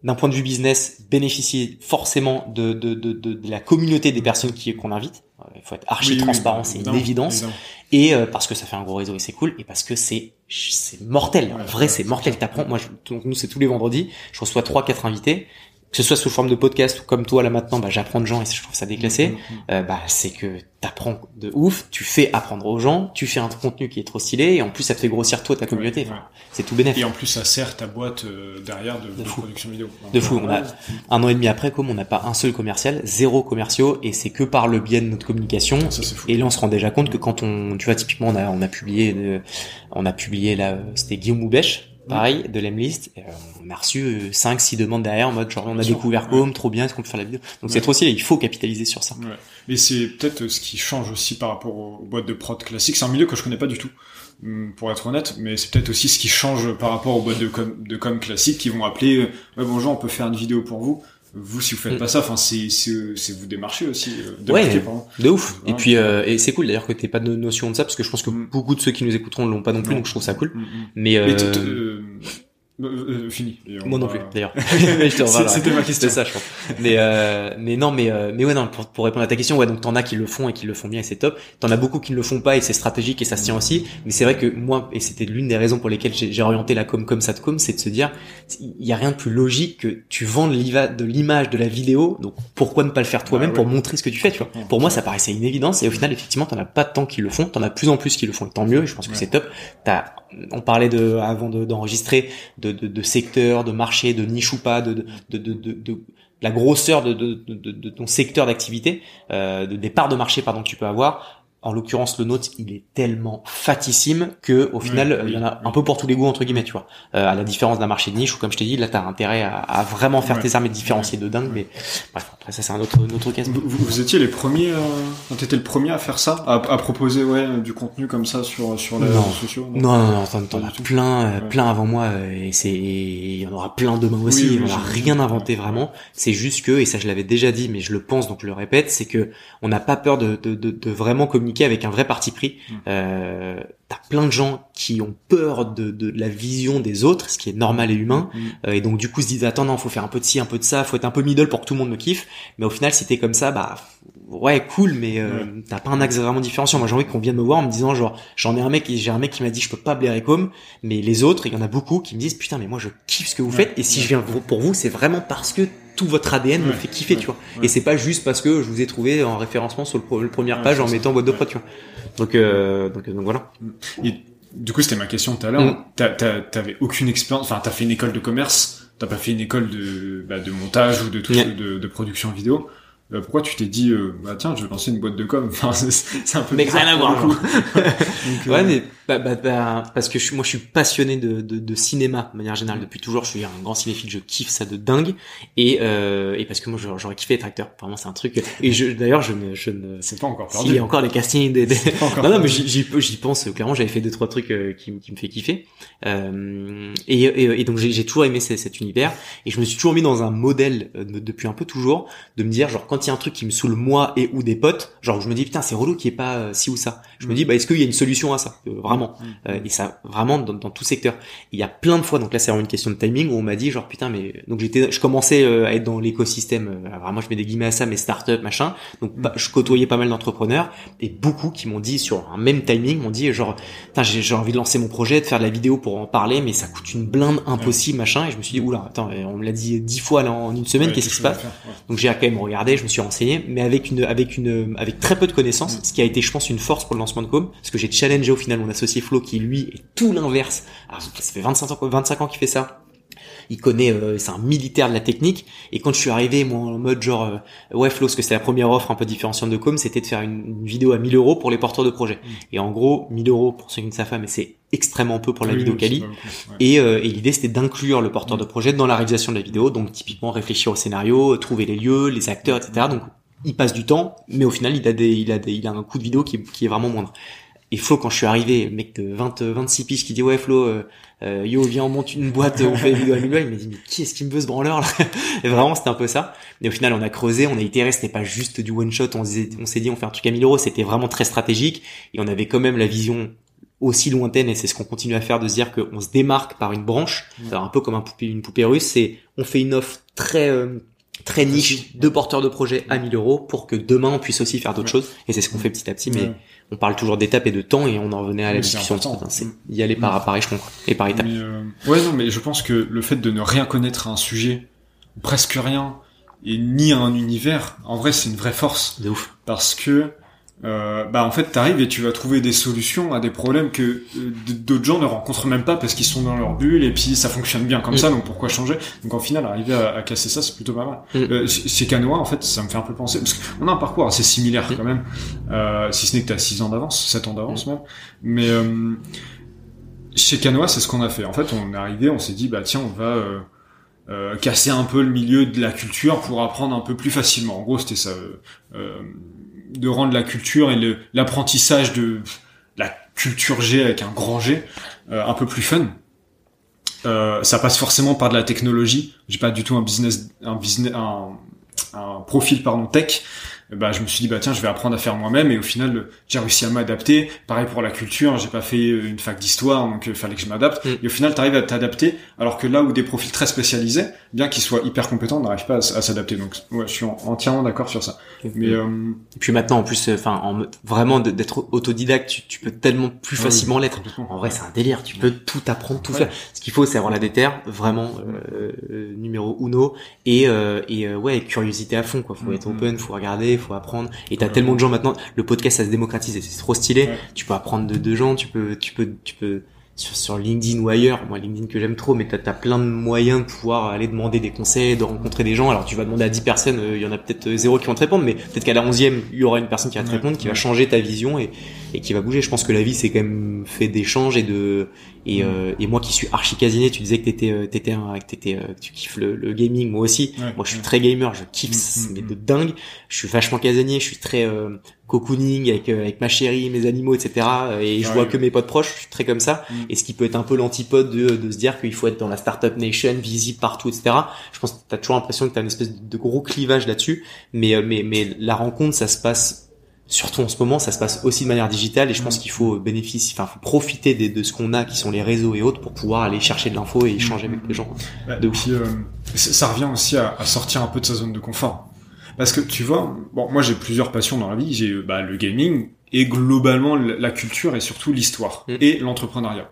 d'un point de vue business, bénéficier forcément de, de, de, de, la communauté des personnes qui qu'on invite. Il faut être archi transparent, c'est une évidence. Et euh, parce que ça fait un gros réseau et c'est cool, et parce que c'est c'est mortel. en vrai, c'est mortel. T'apprends. Moi, je, donc nous, c'est tous les vendredis. Je reçois trois, quatre invités que ce soit sous forme de podcast ou comme toi là maintenant, bah, j'apprends de gens et je trouve ça déclassé. Mm, mm, mm. Euh, bah c'est que t'apprends de ouf, tu fais apprendre aux gens, tu fais un contenu qui est trop stylé et en plus ça te fait grossir toi ta communauté. C'est tout bénéfique. Et en plus ça sert ta boîte euh, derrière de, de, production vidéo. De fou. On a un an et demi après, comme on n'a pas un seul commercial, zéro commerciaux et c'est que par le biais de notre communication. Et là on se rend déjà compte que quand on, tu vois typiquement on a on a publié, euh, on a publié là, c'était Guillaume Moubèche pareil, de l'Emlist. Euh, on a reçu 5 euh, six demandes derrière en mode genre on a découvert comme trop bien, est-ce qu'on peut faire la vidéo? Donc c'est trop stylé, il faut capitaliser sur ça. Ouais. Mais c'est peut-être ce qui change aussi par rapport aux boîtes de prod classiques. C'est un milieu que je connais pas du tout, hum, pour être honnête, mais c'est peut-être aussi ce qui change par rapport aux boîtes de com, de com classiques qui vont appeler euh, ouais bonjour, on peut faire une vidéo pour vous vous si vous faites mm. pas ça enfin c'est c'est vous démarcher aussi de ouais, de ouf. Et puis euh, et c'est cool d'ailleurs que t'aies pas de notion de ça parce que je pense que mm. beaucoup de ceux qui nous écouteront l'ont pas non plus donc je trouve ça cool. Mm, mais euh, euh, euh, fini. Moi non plus, d'ailleurs. C'était ma question. ça, je pense. Mais euh, mais non, mais euh, mais ouais, non. Pour, pour répondre à ta question, ouais, donc t'en as qui le font et qui le font bien et c'est top. T'en as beaucoup qui ne le font pas et c'est stratégique et ça se tient aussi. Mais c'est vrai que moi, et c'était l'une des raisons pour lesquelles j'ai orienté la com comme ça de com, c'est de se dire, il y a rien de plus logique que tu vends de l'image, de la vidéo. Donc pourquoi ne pas le faire toi-même pour montrer ce que tu fais, tu vois Pour moi, ça paraissait une évidence et au final, effectivement, t'en as pas tant qui le font. T'en as plus en plus qui le font. tant mieux. Et je pense que c'est top. T'as on parlait de avant d'enregistrer de, de, de, secteur, de marché, de niche ou pas, de, de, de, de la grosseur de, de, de, ton secteur d'activité, euh, de départ de marché pardon que tu peux avoir en l'occurrence le nôtre il est tellement fatissime que au final il y en a un peu pour tous les goûts entre guillemets tu vois. Euh, à la différence d'un marché de niche où comme je t'ai dit là t'as intérêt à, à, vraiment faire tes armes et différencier de dingue mais bref après ça c'est un autre, autre cas. Vous, vous, étiez les premiers euh, t'étais le premier à faire ça à, à, proposer ouais du contenu comme ça sur sur les réseaux sociaux non? Non non t'en as plein euh, plein avant moi euh, et c'est il y en aura plein demain aussi on n'a rien inventé vraiment. C'est juste que et ça je l'avais déjà dit mais je le pense donc je le répète c'est que on n'a pas peur de, de, de, de vraiment communiquer avec un vrai parti pris. Mmh. Euh, T'as plein de gens qui ont peur de, de, la vision des autres, ce qui est normal et humain, mmh. euh, et donc du coup se disent attends non faut faire un peu de ci, un peu de ça, faut être un peu middle pour que tout le monde me kiffe. Mais au final si t'es comme ça, bah ouais cool, mais euh, t'as pas un axe vraiment différenciant. Moi j'ai envie qu'on vienne me voir en me disant genre j'en ai un mec, j'ai un mec qui m'a dit je peux pas blairer comme, mais les autres il y en a beaucoup qui me disent putain mais moi je kiffe ce que vous faites et si je viens pour vous c'est vraiment parce que tout votre ADN me fait kiffer, tu vois. Et c'est pas juste parce que je vous ai trouvé en référencement sur le, première page en mettant boîte de prod, tu vois. Donc, euh, donc, donc voilà. Et du coup, c'était ma question tout à l'heure. Mm. T'avais aucune expérience. Enfin, t'as fait une école de commerce. T'as pas fait une école de, bah, de montage ou de, tout, de, de production vidéo. Euh, pourquoi tu t'es dit euh, bah tiens je vais lancer une boîte de com? Enfin c'est un peu mais rien à voir ouais euh, mais bah, bah, bah, parce que je, moi je suis passionné de, de, de, cinéma de manière générale depuis toujours. Je suis un grand cinéphile je kiffe ça de dingue. Et euh, et parce que moi j'aurais kiffé être acteur. Vraiment c'est un truc et je d'ailleurs je ne je ne c'est pas encore perdu s'il y a encore des castings des, des... non non mais j'y j'y pense clairement j'avais fait deux trois trucs qui, qui me fait kiffer. Euh, et, et, et donc j'ai toujours aimé cet univers. Et je me suis toujours mis dans un modèle depuis un peu toujours de me dire genre quand il y a un truc qui me saoule moi et ou des potes, genre je me dis putain c'est relou qui est pas euh, ci ou ça. Je me mm. dis bah est-ce qu'il y a une solution à ça? Euh, vraiment mm. euh, et ça vraiment dans, dans, tout secteur. Il y a plein de fois donc là c'est vraiment une question de timing où on m'a dit genre putain mais donc j'étais je commençais à être dans l'écosystème vraiment je mets des guillemets à ça mais start-up machin. Donc bah, je côtoyais pas mal d'entrepreneurs et beaucoup qui m'ont dit sur un même timing m'ont dit genre putain j'ai envie de lancer mon projet, de faire de la vidéo pour en parler mais ça coûte une blinde impossible machin et je me suis dit oula attends on me l'a dit dix fois là en une semaine qu'est-ce qui se passe Donc j'ai quand même regardé, je me suis renseigné, mais avec une, avec une, avec très peu de connaissances, ce qui a été, je pense, une force pour le lancement de Com, parce que j'ai challengé au final mon associé Flo, qui lui est tout l'inverse. Alors, ça fait 25 ans, 25 ans qu'il fait ça il connaît, euh, c'est un militaire de la technique. Et quand je suis arrivé, moi, en mode genre, euh, ouais, Flo, parce que c'était la première offre un peu différenciante de com, c'était de faire une, vidéo à 1000 euros pour les porteurs de projet. Mm. Et en gros, 1000 euros pour ceux qui ne savent pas, mais c'est extrêmement peu pour la vidéo. Et, euh, et l'idée, c'était d'inclure le porteur de projet dans la réalisation de la vidéo. Donc, typiquement, réfléchir au scénario, trouver les lieux, les acteurs, etc. Donc, il passe du temps, mais au final, il a des, il a des, il a un coût de vidéo qui, qui est vraiment moindre. Et Flo, quand je suis arrivé, mec de 20, 26 piges qui dit ouais Flo, euh, euh, yo viens on monte une boîte, on fait une vidéo à il m'a dit mais qui est-ce qui me veut ce branleur là? Et vraiment c'était un peu ça. Et au final on a creusé, on a itéré, c'était pas juste du one shot, on s'est dit on fait un truc à 1000 euros, c'était vraiment très stratégique. Et on avait quand même la vision aussi lointaine et c'est ce qu'on continue à faire de se dire qu'on se démarque par une branche, Mm. alors un peu comme un poupée, une poupée russe, c'est on fait une offre très euh, très niche de porteurs de projets à 1000 euros pour que demain on puisse aussi faire d'autres Ouais. choses. Et c'est ce qu'on fait petit à petit. Mais. On parle toujours d'étapes et de temps et on en revenait à la discussion c'est Mm. y aller par, par échelon quoi, et par étapes. Mais, euh, ouais, non, mais je pense que le fait de ne rien connaître à un sujet, presque rien, et ni à un univers, en vrai, c'est une vraie force. De ouf. Parce que, euh, bah, en fait, t'arrives et tu vas trouver des solutions à des problèmes que euh, d'autres gens ne rencontrent même pas parce qu'ils sont dans leur bulle et puis ça fonctionne bien comme Mm. ça, donc pourquoi changer? Donc, en final, arriver à, à casser ça, c'est plutôt pas mal. Euh, chez Canoa, en fait, ça me fait un peu penser, parce qu'on a un parcours assez similaire quand même, euh, si ce n'est que t'as 6 ans d'avance, 7 ans d'avance même. Mais, euh, chez Canoa, c'est ce qu'on a fait. En fait, on est arrivé, on s'est dit, bah tiens, on va euh, euh, casser un peu le milieu de la culture pour apprendre un peu plus facilement. En gros, c'était ça, de rendre la culture et l'apprentissage de la culture G avec un grand G euh, un peu plus fun. Euh, ça passe forcément par de la technologie. J'ai pas du tout un business, un business, un, un profil pardon tech. Euh, Bah, je me suis dit bah tiens, je vais apprendre à faire moi-même et au final euh, j'ai réussi à m'adapter. Pareil pour la culture, j'ai pas fait euh, une fac d'histoire donc il fallait que je m'adapte. Mm. Et au final, t'arrives à t'adapter alors que là où des profils très spécialisés, bien qu'ils soient hyper compétents, n'arrivent pas à, s'adapter. Donc ouais, je suis en- entièrement d'accord sur ça. Mais euh, Et puis maintenant, en plus, euh, enfin, en mode- vraiment d'être autodidacte, tu, tu peux tellement plus Ah oui, facilement l'être. En vrai, c'est un délire. Tu peux tout apprendre, tout Ouais. faire. Ce qu'il faut, c'est avoir la déterre, vraiment euh, euh, numéro uno, et euh, et euh, ouais, curiosité à fond. Quoi. Faut être open, faut regarder, faut apprendre. Et t'as Ouais. tellement de gens maintenant. Le podcast, ça se démocratise c'est trop stylé. Tu peux apprendre de, de gens. Tu peux, tu peux, tu peux sur, sur LinkedIn ou ailleurs. Moi, LinkedIn que j'aime trop, mais t'as as plein de moyens de pouvoir aller demander des conseils, de rencontrer des gens. Alors, tu vas demander à 10 personnes, euh, il y en a peut-être euh, zéro qui vont te répondre, mais peut-être qu'à la 11e, il y aura une personne qui va te répondre, qui va changer ta vision et, et qui va bouger. Je pense que la vie, c'est quand même fait d'échanges et de et, Mm. euh, et moi qui suis archi casinier, tu disais que t'étais euh, t'étais un, que t'étais euh, que tu kiffes le, le gaming, moi aussi. Ouais, moi, je suis ouais. très gamer, je kiffe, Mm, ça, mm, mais mm. de dingue. Je suis vachement casanier, je suis très euh, cocooning avec euh, avec ma chérie, mes animaux, etc. Et je Ouais. vois que mes potes proches, je suis très comme ça. Mm. Et ce qui peut être un peu l'antipode de, de se dire qu'il faut être dans la startup nation, visible partout, etc. Je pense que t'as toujours l'impression que t'as une espèce de gros clivage là-dessus. Mais, mais, mais la rencontre, ça se passe, surtout en ce moment, ça se passe aussi de manière digitale. Et je pense Mm. qu'il faut bénéficier, enfin, faut profiter de, ce qu'on a, qui sont les réseaux et autres, pour pouvoir aller chercher de l'info et échanger avec les gens. Ouais, De puis, euh, ça revient aussi à, à sortir un peu de sa zone de confort. Parce que tu vois, bon, moi j'ai plusieurs passions dans la vie. J'ai euh, bah, le gaming et globalement la culture et surtout l'histoire Mm. et l'entrepreneuriat.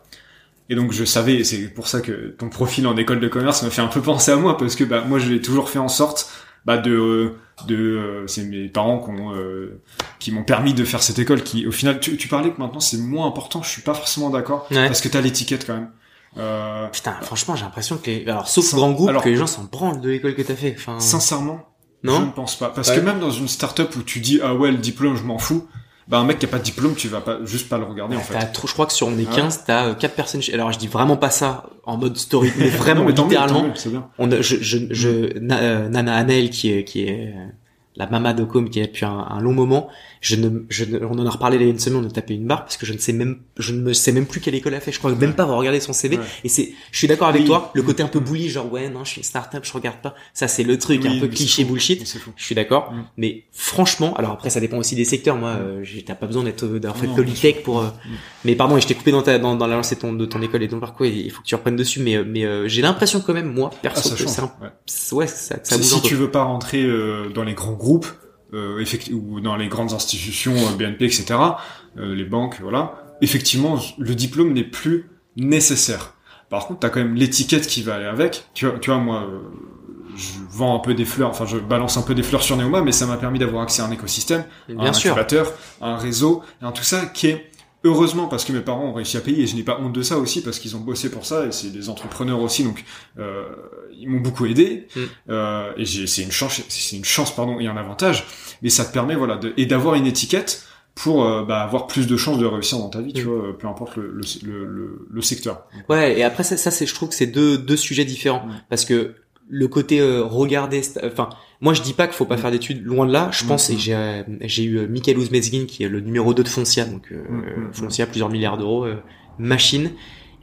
Et donc je savais, et c'est pour ça que ton profil en école de commerce me fait un peu penser à moi parce que bah moi j'ai toujours fait en sorte bah de euh, de euh, c'est mes parents qui ont euh, qui m'ont permis de faire cette école qui au final tu, tu parlais que maintenant c'est moins important je suis pas forcément d'accord Ouais. parce que t'as l'étiquette quand même euh, Putain, franchement, j'ai l'impression que les... alors, sauf grand groupe, alors- que les gens s'en branlent de l'école que t'as fait. Enfin, sincèrement Je non? ne pense pas. Parce Ouais. que même dans une start-up où tu dis, ah ouais, le diplôme, je m'en fous, bah, un mec qui a pas de diplôme, tu vas pas, juste pas le regarder, en fait. Trop- je crois que sur on est Ah 15, t'as 4 personnes. Alors je dis vraiment pas ça en mode story, mais vraiment Non, mais mieux, littéralement. mieux, c'est bien. On a- je, je, euh, Nana Anel qui est, qui est euh, la mama de Com qui est depuis un, un long moment. Je ne, je ne- on en a reparlé il y a une semaine, on a tapé une barre parce que je ne sais même, je ne me sais même plus quelle école elle a fait. Je crois même pas avoir regardé son CV. Ouais. Et c'est, je suis d'accord avec Oui. toi. Le côté un peu bully, genre ouais, non, je suis une start-up, je regarde pas. Ça c'est le truc Oui, un peu cliché fou. bullshit. Fou. Je suis d'accord, Mm. mais franchement, alors après ça dépend aussi des secteurs. Moi, euh, j'ai- t'as pas besoin d'être euh, d'avoir fait Polytech pour. euh, Mm. Mais pardon, et je t'ai coupé dans ta dans, dans la lancée de ton, de ton école et de ton parcours. Il faut que tu reprennes dessus. Mais euh, mais euh, j'ai l'impression quand même, moi Ah, perso, ça que c'est un ouais. ouais, ça, ça Si, si tu veux pas rentrer euh, dans les grands groupes, euh, effecti- ou dans les grandes institutions, euh, BNP, etc., euh, les banques, voilà, effectivement, le diplôme n'est plus nécessaire. Par contre, t'as quand même l'étiquette qui va aller avec. Tu vois, tu vois moi, euh, je vends un peu des fleurs, enfin, je balance un peu des fleurs sur Neoma, mais ça m'a permis d'avoir accès à un écosystème, Bien un sûr. incubateur, un réseau, un tout ça qui est heureusement parce que mes parents ont réussi à payer et je n'ai pas honte de ça aussi parce qu'ils ont bossé pour ça et c'est des entrepreneurs aussi donc euh, ils m'ont beaucoup aidé Mm. euh, et c'est une chance c'est une chance pardon et un avantage mais ça te permet voilà de, et d'avoir une étiquette pour euh, bah, avoir plus de chances de réussir dans ta vie tu Mm. vois euh, peu importe le, le, le, le- secteur Ouais, et après ça, ça c'est, je trouve que c'est deux deux sujets différents Mm. parce que le côté euh, regarder, enfin, moi je dis pas qu'il faut pas Mm. faire d'études, loin de là. Je Mm, pense mm. et j'ai euh, j'ai eu euh, Michael Ouzmezgin qui est le numéro 2 de Foncia, donc euh, Mm, mm, Foncia plusieurs milliards d'euros, euh, machine,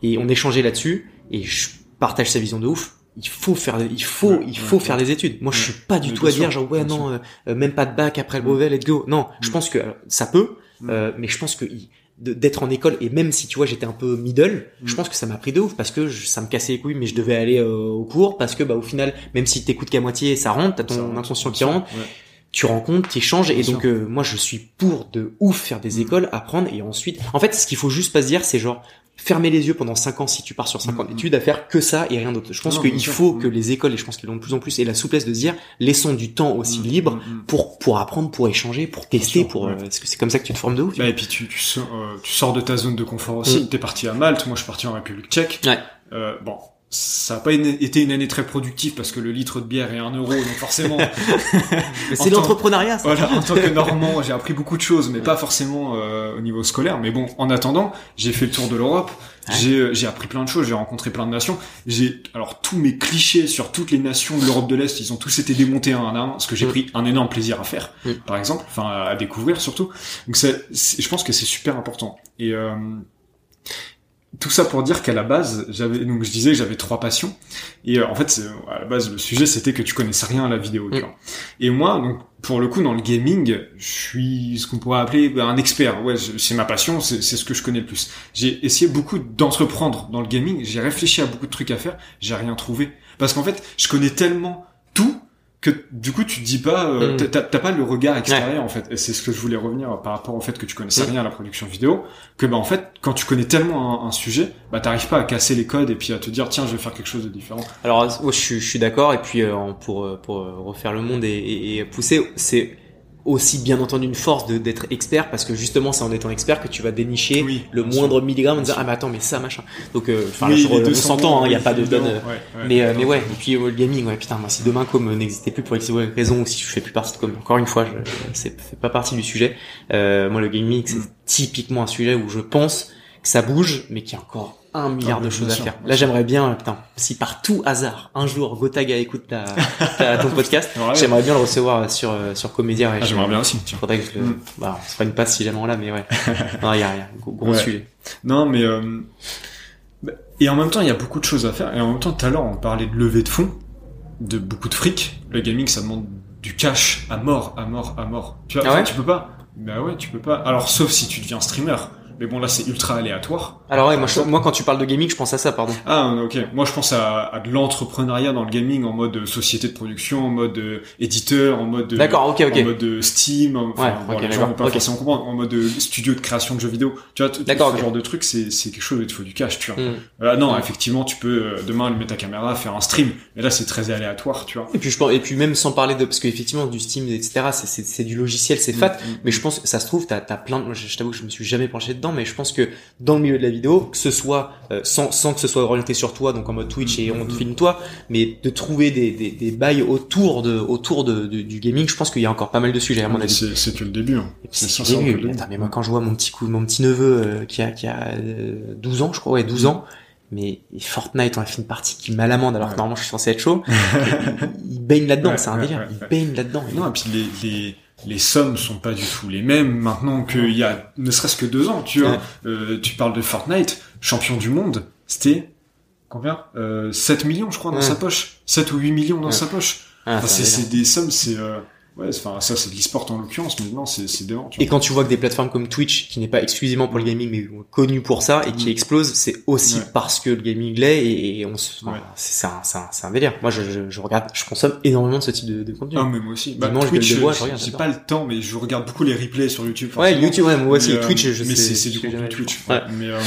et on échangeait là-dessus et je partage sa vision de ouf. Il faut faire, il faut, Ouais, il faut ouais. faire des études. Moi, je suis pas du tout à dire genre ouais non, euh, euh, même pas de bac après le Mm. brevet, let's go. Non, je Mm. pense que ça peut, Mm. euh, mais je pense que d'être en école et même si tu vois j'étais un peu middle, je Mm. pense que ça m'a pris de ouf parce que je- ça me cassait les couilles mais je devais aller euh, au cours parce que bah au final même si t'écoutes qu'à moitié ça rentre, t'as ton inconscient qui rentre, ouais. Tu rencontres, tu échanges et donc euh, moi je suis pour de ouf faire des Mm. écoles, apprendre et ensuite en fait ce qu'il faut juste pas se dire c'est genre fermer les yeux pendant 5 ans si tu pars sur 5 ans Mm. d'études à faire que ça et rien d'autre. Je pense qu'il faut Mm. que les écoles et je pense qu'ils l'ont de plus en plus et la souplesse de se dire laissons du temps aussi Mm, libre mm, mm. pour pour apprendre, pour échanger, pour tester, pour euh, parce que c'est comme ça que tu te formes de ouf. Bah, et puis tu, tu, sors, euh, tu sors de ta zone de confort aussi. T'es parti à Malte, moi je suis parti en République tchèque. Ouais. Euh, bon, ça a pas une- été une année très productive parce que le litre de bière est un euro, donc forcément, c'est l'entrepreneuriat ça. voilà, en tant que Normand, j'ai appris beaucoup de choses, mais pas forcément euh, au niveau scolaire. Mais bon, en attendant, j'ai fait le tour de l'Europe. Ouais. J'ai euh, j'ai appris plein de choses, j'ai rencontré plein de nations. J'ai alors tous mes clichés sur toutes les nations de l'Europe de l'Est, ils ont tous été démontés un à un, ce que j'ai Mm. pris un énorme plaisir à faire, Mm. par exemple, enfin à, découvrir surtout. Donc c'est- je pense que c'est super important. Et euh, tout ça pour dire qu'à la base, j'avais donc je disais que j'avais trois passions. Et euh, en fait, c'est- à la base, le sujet c'était que tu connaissais rien à la vidéo. tu Mm. vois. Et moi, donc pour le coup, dans le gaming, je suis ce qu'on pourrait appeler un expert. Ouais, c'est ma passion, c'est c'est ce que je connais le plus. J'ai essayé beaucoup d'entreprendre dans le gaming. J'ai réfléchi à beaucoup de trucs à faire. J'ai rien trouvé parce qu'en fait, je connais tellement que du coup tu dis pas euh, Mm. t'as- pas le regard extérieur en fait et c'est ce que je voulais revenir par rapport au fait que tu connaissais Mm. rien à la production vidéo que bah en fait quand tu connais tellement un, un sujet bah t'arrives pas à casser les codes et puis à te dire tiens je vais faire quelque chose de différent Alors je, suis- je suis d'accord et puis euh, pour euh, pour euh, refaire le monde et, et- et pousser, c'est aussi bien entendu une force de d'être expert parce que justement c'est en étant expert que tu vas dénicher Oui, le moindre milligramme en disant ah mais attends mais ça machin. Donc euh, enfin Oui, là, je- les on 200 s'entend, il y a oui, pas de donne. ouais, ouais, mais, euh, mais ouais, et puis euh, le gaming, ouais, putain, moi, si demain comme euh, n'existait plus pour X raison, ou si je fais plus partie de comme, encore une fois, je, c'est fait pas partie du sujet. Euh, moi, le gaming, c'est Mm. typiquement un sujet où je pense que ça bouge, mais qu'il y a encore un milliard Ah, de choses à faire. Là, j'aimerais bien, euh, putain, si par tout hasard, un jour, Gotaga écoute ta, ta- ton podcast, j'aimerais bien le recevoir sur, euh, sur Comédia. ouais, ah, j'aimerais bien aussi tiens. Faudrait que je le, Mm. bah, on se fera une passe si jamais on l'a, mais ouais. non, y a rien. Gros, Ouais. sujet. non mais euh, bah, et en même temps il y a beaucoup de choses à faire et en même temps tout à l'heure on parlait de levée de fonds de beaucoup de fric le gaming ça demande du cash à mort à mort à mort tu vois Ah ouais tu peux pas bah ouais tu peux pas alors sauf si tu deviens streamer mais bon là c'est ultra aléatoire Alors ouais, moi, je- moi, quand tu parles de gaming, je pense à ça, pardon. Ah ok, moi je pense à, à de l'entrepreneuriat dans le gaming en mode société de production, en mode euh, éditeur, en mode euh, D'accord, ok, ok. en mode euh, Steam, en- enfin Ouais, bon, ok, les gens d'accord, vont pas ok. forcément comprendre, en mode euh, studio de création de jeux vidéo. Tu vois, tout, ce genre de truc, c'est c'est quelque chose où il te faut du cash, tu vois. Mm. Ah non, Mm. effectivement, tu peux euh, demain allumer ta caméra, faire un stream, mais là c'est très aléatoire, tu vois. Et puis je pense, et puis même sans parler de, parce qu'effectivement du Steam, etc. C'est, c'est, c'est du logiciel, c'est fat. Mm, mm, Mais je pense que ça se trouve, t'as, t'as plein de, je, je t'avoue que je me suis jamais penché dedans, mais je pense que dans le milieu de la vidéo, que ce soit, euh, sans, sans que ce soit orienté sur toi, donc en mode Twitch et on te filme toi, mais de trouver des, des, des bails autour de, autour de, de- du gaming, je pense qu'il y a encore pas mal de sujets à mon avis. C'est que le début. Hein. C'est le début. Attends, mais moi quand je vois mon petit coup, mon petit neveu euh, qui a, qui a euh, 12 ans, je crois, ouais, 12 ans, mais Fortnite, on a fait une partie qui m'a l'amende alors que normalement je suis censé être chaud. il, il baigne là-dedans, Ouais, c'est un ouais, délire. ouais, il baigne là-dedans. Non, et puis les, les, les sommes sont pas du tout les mêmes maintenant qu'il y a ne serait-ce que deux ans, tu vois. Ouais. Euh, tu parles de Fortnite, champion du monde, c'était combien? Euh, 7 millions, je crois, dans Ouais. sa poche. 7 ou 8 millions dans Ouais. sa poche. Ah, Enfin, c'est c'est des sommes, c'est... Euh, ouais, enfin, ça, c'est de l'e-sport en l'occurrence, mais non, c'est c'est dément, Et vois. quand tu vois que des plateformes comme Twitch, qui n'est pas exclusivement pour le gaming, mais connu pour ça, et qui Mm. explose, c'est aussi Ouais. parce que le gaming l'est, et, et on se, Ouais. c'est c'est un, c'est un, c'est un délire. Moi, je, je, je regarde, je consomme énormément de ce type de, de contenu. Ah, mais moi aussi. Bah, Dimanche, Twitch, gueule de bois, je regarde, j'ai pas le temps, mais je regarde beaucoup les replays sur YouTube. ouais. YouTube, ouais, moi aussi, Mais, euh, Twitch, je mais sais. c'est c'est du je contenu. Twitch. Ouais. Mais euh,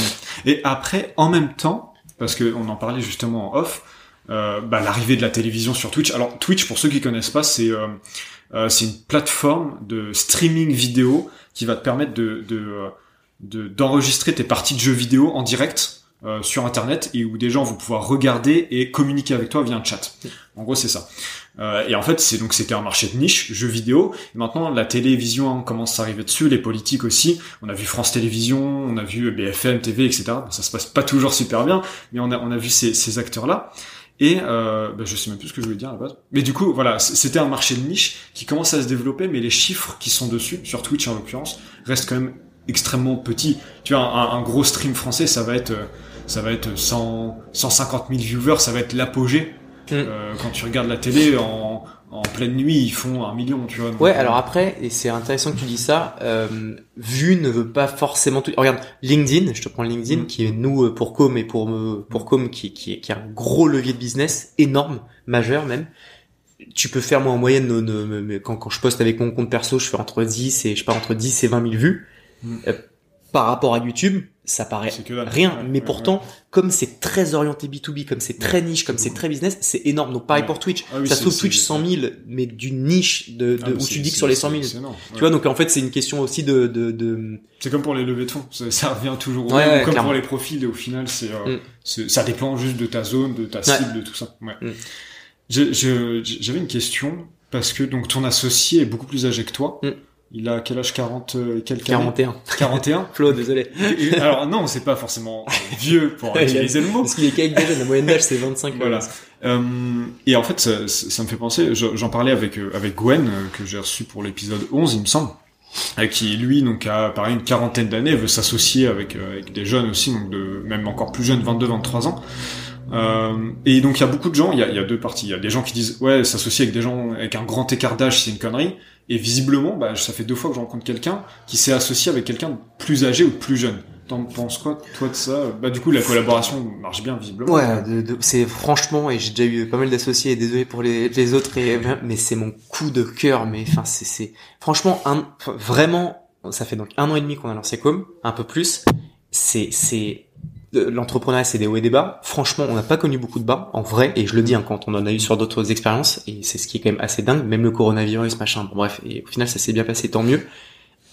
et après, en même temps, parce que on en parlait justement en off, euh, bah, l'arrivée de la télévision sur Twitch. Alors Twitch, pour ceux qui connaissent pas, c'est euh, euh, c'est une plateforme de streaming vidéo qui va te permettre de de euh, de- d'enregistrer tes parties de jeux vidéo en direct euh, sur internet et où des gens vont pouvoir regarder et communiquer avec toi via un chat. En gros, c'est ça. Euh, et en fait, c'est donc c'était un marché de niche, jeux vidéo. Et maintenant, la télévision commence à arriver dessus, les politiques aussi. On a vu France Télévisions, on a vu BFM TV, etc. Ça se passe pas toujours super bien, mais on a on a vu ces, ces acteurs-là. Et euh, bah, je sais même plus ce que je voulais dire à la base. Mais du coup, voilà, c'était un marché de niche qui commence à se développer, mais les chiffres qui sont dessus, sur Twitch en l'occurrence, restent quand même extrêmement petits. Tu vois, un, un gros stream français, ça va être, euh, ça va être 100, 150 000 viewers, ça va être l'apogée. Euh, quand tu regardes la télé en, en pleine nuit, ils font un million, tu vois. Ouais, euh, alors après, et c'est intéressant que tu dis ça, euh, vue ne veut pas forcément tout. Regarde, LinkedIn, je te prends LinkedIn, Mm. qui est nous euh, pour Com et pour me, pour Com qui, qui, est- qui a un gros levier de business, énorme, majeur même. Tu peux faire moi en moyenne, quand, quand je poste avec mon compte perso, je fais entre 10 et je sais pas entre 10 et 20 000 vues. Mm. Euh, par rapport à YouTube, ça paraît que rien, Ouais, mais ouais, pourtant, comme c'est très orienté B2B, comme c'est très niche, comme c'est très business, c'est énorme. Donc pareil pour Twitch. Ah oui, ça se trouve Twitch 100 000, mais d'une niche de, de Ah, où tu dis que sur les 100 000. c'est- c'est énorme, Tu vois, donc en fait, c'est une question aussi de, de, de... C'est comme pour les levées de fonds, ça, ça revient toujours au même, comme clairement. pour les profils, et au final, c'est, euh, Mm. c'est- ça dépend juste de ta zone, de ta cible, de tout ça. Mm. J'avais une question, parce que donc ton associé est beaucoup plus âgé que toi. Mm. Il a quel âge 40 euh, quelques années 41. 41 Flo, désolé. Alors non, c'est pas forcément vieux pour utiliser le mot. Parce qu'il est des jeunes, la moyenne d'âge c'est 25. Voilà. Euh, et en fait, ça, ça- me fait penser, je- j'en parlais avec, euh, avec Gwen, euh, que j'ai reçu pour l'épisode 11, il me semble, qui lui, donc, a pareil une quarantaine d'années, veut s'associer avec, euh, avec des jeunes aussi, donc de, même encore plus jeunes, 22-23 ans. Euh, et donc il y a beaucoup de gens, il y a, il y a deux parties. Il y a des gens qui disent ouais s'associer avec des gens avec un grand écart d'âge c'est une connerie. Et visiblement, bah, ça fait deux fois que je rencontre quelqu'un qui s'est associé avec quelqu'un de plus âgé ou de plus jeune. T'en penses quoi toi de ça? Bah du coup la collaboration marche bien visiblement. Ouais, c'est franchement, et j'ai déjà eu pas mal d'associés, et désolé pour les, autres, mais c'est mon coup de cœur, mais enfin, c'est, c'est, franchement, un, vraiment, ça fait donc un an et demi qu'on a lancé Com, un peu plus, c'est, c'est, l'entrepreneuriat, c'est des hauts et des bas. Franchement, on n'a pas connu beaucoup de bas, en vrai, et je le dis, hein, quand on en a eu sur d'autres expériences, et c'est ce qui est quand même assez dingue, même le coronavirus, machin, bon, bref, et au final, ça s'est bien passé, tant mieux.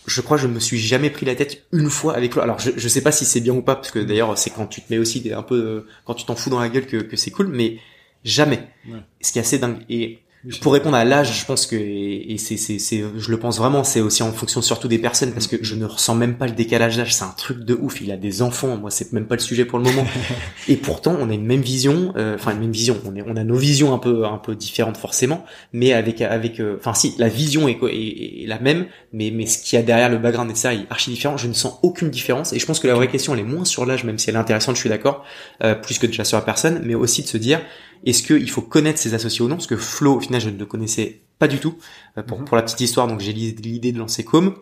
Je crois que je me suis jamais pris la tête une fois avec Flo. Alors je, je sais pas si c'est bien ou pas parce que d'ailleurs c'est quand tu te mets aussi des- un peu euh, quand tu t'en fous dans la gueule que, que c'est cool, mais jamais. Ouais. Ce qui est assez dingue. Et pour répondre à l'âge, je pense que et, c'est c'est je le pense vraiment, c'est aussi en fonction surtout des personnes parce que je ne ressens même pas le décalage d'âge. C'est un truc de ouf. Il a des enfants, moi c'est même pas le sujet pour le moment. et pourtant on a une même vision, euh, enfin une même vision. On est on a nos visions un peu un peu différentes forcément, mais avec avec euh, enfin si la vision est, est, est la même, mais mais ce qu'il y a derrière le background et ça est archi différent. Je ne sens aucune différence et je pense que la vraie question elle est moins sur l'âge, même si elle est intéressante, je suis d'accord, euh, plus que déjà sur la personne, mais aussi de se dire est-ce qu'il faut connaître ses associés ou non? Parce que Flo, au final, je ne le connaissais pas du tout. Euh, pour, Mhm. pour la petite histoire, donc j'ai l'idée de lancer Com.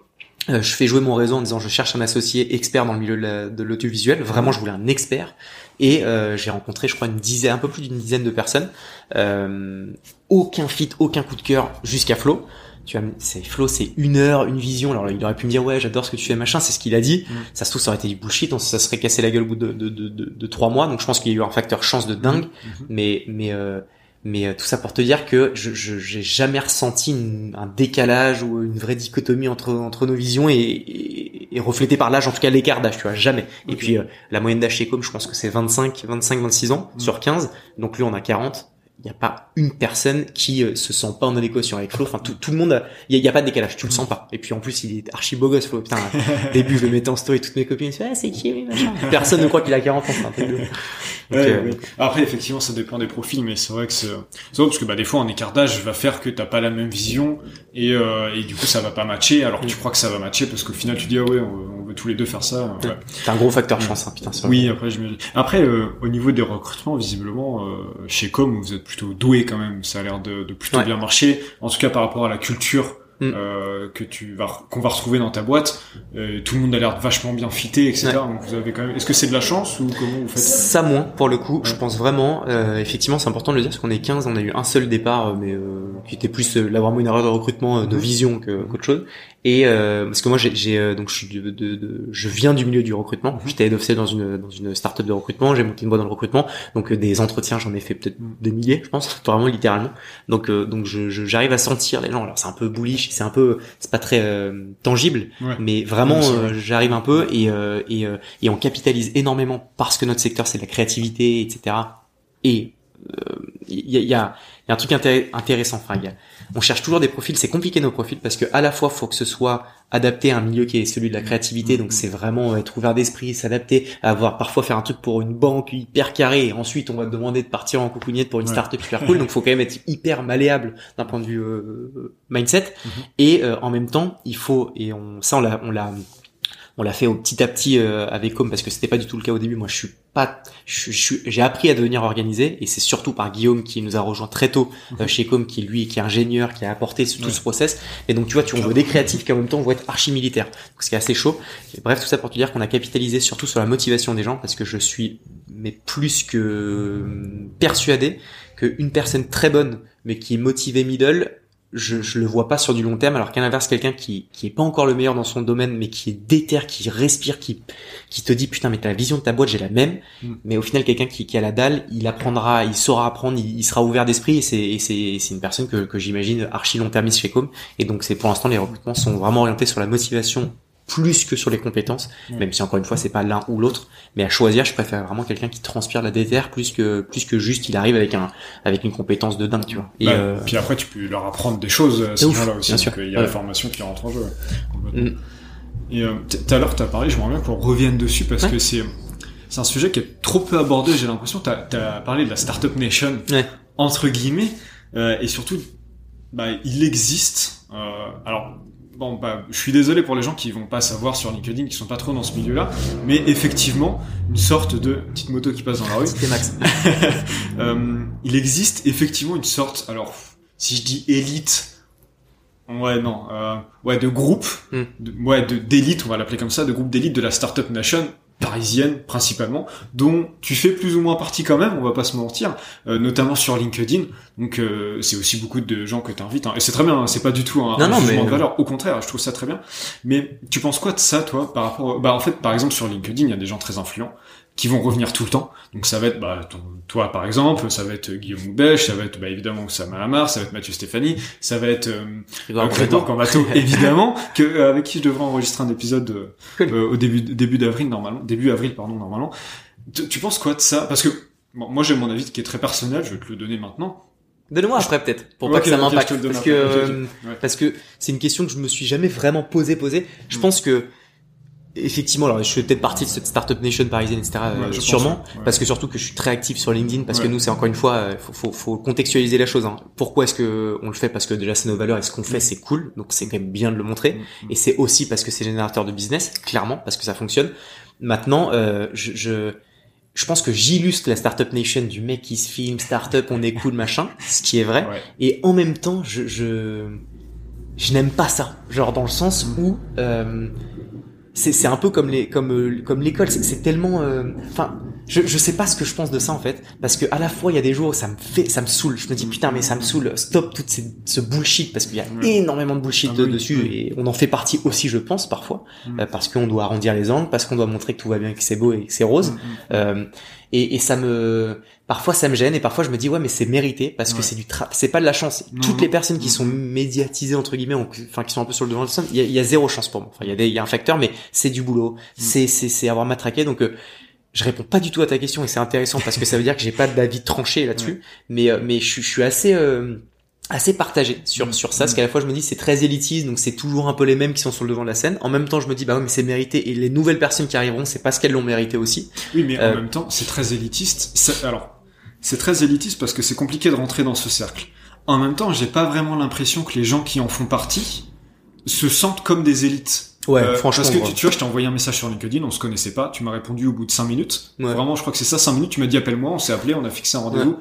Euh, je fais jouer mon réseau en disant je cherche un associé expert dans le milieu de la- de l'audiovisuel. Vraiment, je voulais un expert. Et euh, j'ai rencontré, je crois, une dizaine, un peu plus d'une dizaine de personnes. Euh, aucun fit, aucun coup de cœur jusqu'à Flo. Tu vois, c'est Flo, c'est une heure, une vision. Alors il aurait pu me dire ouais, j'adore ce que tu fais, machin. C'est ce qu'il a dit. Mhm. Ça se trouve, ça aurait été du bullshit. on- Ça serait cassé la gueule au bout de, de, de, de, de trois mois. Donc je pense qu'il y a eu un facteur chance de dingue. Mhm. Mais mais euh, mais euh, tout ça pour te dire que je je- j'ai jamais ressenti une- un décalage ou une vraie dichotomie entre entre nos visions et, et, et reflété par l'âge en tout cas l'écart d'âge tu vois jamais et puis euh, la moyenne d'âge chez Com je pense que c'est 25 25 26 ans Mm. sur 15 donc lui on a 40 il n'y a pas une personne qui euh, se sent pas en adéquation avec Flo enfin tout, tout le monde il y, a- pas de décalage tu le sens pas et puis en plus il est archi beau gosse Flo putain début je le mettais en story toutes mes copines disaient ah c'est qui machin personne ne croit qu'il a 40 ans c'est un truc de ouf. Donc, Ouais, euh, ouais. Après, effectivement, ça dépend des profils, mais c'est vrai que c'est c'est vrai parce que bah des fois un écart d'âge va faire que t'as pas la même vision et euh, et du coup ça va pas matcher alors que tu Mm. crois que ça va matcher parce qu'au final tu dis ah ouais on on tous les deux faire ça. Ouais. c'est un gros facteur chance hein, putain Oui, après je Après euh, au niveau des recrutements, visiblement euh, chez Com vous êtes plutôt doué quand même. Ça a l'air de, de plutôt Ouais. bien marcher. En tout cas par rapport à la culture. Mm. euh, que tu vas qu'on va retrouver dans ta boîte euh, tout le monde a l'air vachement bien fité etc Ouais. donc vous avez quand même est-ce que c'est de la chance ou comment vous faites Ça moins pour le coup, je pense vraiment. euh, effectivement, c'est important de le dire parce qu'on est 15, on a eu un seul départ, euh, mais euh, qui était plus euh, là vraiment une erreur de recrutement, de Mhm. vision que qu'autre chose. Et euh, parce que moi, j'ai, euh, donc je suis de, de- de- je viens du milieu du recrutement. Mhm. J'étais head of dans une dans une startup de recrutement. J'ai monté une boîte dans le recrutement, donc des entretiens, j'en ai fait peut-être des milliers, je pense, vraiment littéralement. Donc euh, donc je, je- j'arrive à sentir les gens. Alors c'est un peu bullish, c'est un peu, c'est pas très euh, tangible, Ouais. mais vraiment euh, vrai. j'arrive un peu et euh, et euh, et on capitalise énormément parce que notre secteur c'est de la créativité, etc. Et euh, il y, a, y, a, y a un truc intér- intéressant. Enfin, il y a, on cherche toujours des profils. C'est compliqué nos profils parce que à la fois faut que ce soit adapté à un milieu qui est celui de la créativité. Donc c'est vraiment être ouvert d'esprit, s'adapter, avoir parfois faire un truc pour une banque hyper carré. Et ensuite on va te demander de partir en coucougnette pour une Ouais. startup hyper cool. Donc faut quand même être hyper malléable d'un point de vue euh, mindset. Mhm. Et euh, en même temps il faut et on ça on l'a on l'a on l'a fait au petit à petit euh, avec Com parce que c'était pas du tout le cas au début. Moi, je suis pas, je, j'ai appris à devenir organisé et c'est surtout par Guillaume qui nous a rejoint très tôt euh, chez Com, qui lui, qui est ingénieur, qui a apporté tout ce process. Et donc, tu vois, tu on veut des créatifs qui en même temps vont être archi militaires, ce qui est assez chaud. bref, tout ça pour te dire qu'on a capitalisé surtout sur la motivation des gens parce que je suis mais plus que persuadé qu'une personne très bonne mais qui est motivée middle je, je le vois pas sur du long terme alors qu'à l'inverse quelqu'un qui qui est pas encore le meilleur dans son domaine mais qui est déter qui respire qui qui te dit putain mais ta vision de ta boîte j'ai la même mm. mais au final quelqu'un qui, qui a la dalle il apprendra il saura apprendre il, sera ouvert d'esprit et c'est c'est c'est une personne que que j'imagine archi long termiste chez Com et donc c'est pour l'instant les recrutements sont vraiment orientés sur la motivation plus que sur les compétences, même si encore une fois c'est pas l'un ou l'autre, mais à choisir, je préfère vraiment quelqu'un qui transpire la déterre plus que plus que juste il arrive avec un avec une compétence de dingue, tu vois. Et bah, euh... puis après tu peux leur apprendre des choses à ce là aussi, sûr. il y a la formation qui rentre en jeu. Mm. Et euh, tout à l'heure tu as parlé, je j'aimerais bien qu'on revienne dessus parce que c'est c'est un sujet qui est trop peu abordé, j'ai l'impression. Tu as, parlé de la startup nation entre guillemets euh, et surtout bah, il existe. Euh, alors bon, bah, je suis désolé pour les gens qui vont pas savoir sur LinkedIn, qui sont pas trop dans ce milieu-là, mais effectivement, une sorte de petite moto qui passe dans la rue. C'était Max. euh, il existe effectivement une sorte, alors si je dis élite, ouais non, euh, ouais de groupe, hmm. de, ouais de d'élite, on va l'appeler comme ça, de groupe d'élite de la startup nation parisienne principalement, dont tu fais plus ou moins partie quand même, on va pas se mentir, euh, notamment sur LinkedIn. Donc euh, c'est aussi beaucoup de gens que tu invites, hein. et c'est très bien, hein, c'est pas du tout un, non, jugement de valeur, au contraire, je trouve ça très bien. Mais tu penses quoi de ça, toi, par rapport, bah en fait, par exemple sur LinkedIn, il y a des gens très influents qui vont revenir tout le temps. Donc ça va être bah, toi par exemple, ça va être Guillaume Moubèche, ça va être bah, évidemment Sam Alamar, ça va être Mathieu Stéphanie, ça va être euh, Grégoire Cambato, évidemment, que euh, avec qui je devrais enregistrer un épisode euh, au début début d'avril normalement, début avril pardon normalement. Tu, penses quoi de ça? Parce que moi j'ai mon avis qui est très personnel, je vais te le donner maintenant. Donne-moi après peut-être pour pas que ça m'impacte parce que parce que c'est une question que je me suis jamais vraiment posé posé. Je mm. pense que effectivement, alors je fais peut-être partie de cette startup nation parisienne, etc. Euh, sûrement, parce que surtout que je suis très actif sur LinkedIn, parce que nous, c'est encore une fois, euh, faut, faut, faut contextualiser la chose. Hein. Pourquoi est-ce que on le fait? Parce que déjà c'est nos valeurs et ce qu'on fait, c'est cool, donc c'est quand même bien de le montrer. Mm, mm. Et c'est aussi parce que c'est générateur de business, clairement, parce que ça fonctionne. Maintenant, euh, je, je je pense que j'illustre la startup nation du mec qui se filme, startup, on est cool, machin, ce qui est vrai. Et en même temps, je, je, je n'aime pas ça. Genre dans le sens mm. où euh, c'est un peu comme les comme euh, comme l'école c'est tellement euh, enfin je je sais pas ce que je pense de ça en fait parce que à la fois il y a des jours où ça me fait ça me saoule. Je me dis putain mais ça me saoule. Stop toute ces, ce bullshit parce qu'il y a énormément de bullshit ah dessus et on en fait partie aussi je pense parfois mm. euh, parce qu'on doit arrondir les angles parce qu'on doit montrer que tout va bien que c'est beau et que c'est rose. Mm, mm, et, et ça me parfois ça me gêne et parfois je me dis ouais mais c'est mérité parce que c'est du tra c'est pas de la chance. Toutes les personnes qui sont médiatisées entre guillemets enfin qui sont un peu sur le devant de la il y a, y a, zéro chance pour moi. Enfin il y a des, il y a un facteur mais c'est du boulot. Mm. c'est c'est c'est avoir matraqué donc euh, je réponds pas du tout à ta question et c'est intéressant parce que ça veut dire que j'ai pas d'avis tranché là-dessus. Mais euh, mais je, je, suis assez euh, assez partagé sur mm. sur ça parce qu'à la fois je me dis c'est très élitiste donc c'est toujours un peu les mêmes qui sont sur le devant de la scène. En même temps je me dis bah oui mais c'est mérité. Et les nouvelles personnes qui arriveront c'est parce qu'elles l'ont mérité aussi. Oui mais en euh, même temps c'est très élitiste. Alors c'est très élitiste parce que c'est compliqué de rentrer dans ce cercle. En même temps j'ai pas vraiment l'impression que les gens qui en font partie se sentent comme des élites. Ouais, euh, franchement. Parce que tu, vois, je t'ai envoyé un message sur LinkedIn, on se connaissait pas, tu m'as répondu au bout de 5 minutes. Vraiment, je crois que c'est ça, 5 minutes, tu m'as dit appelle-moi, on s'est appelé, on a fixé un rendez-vous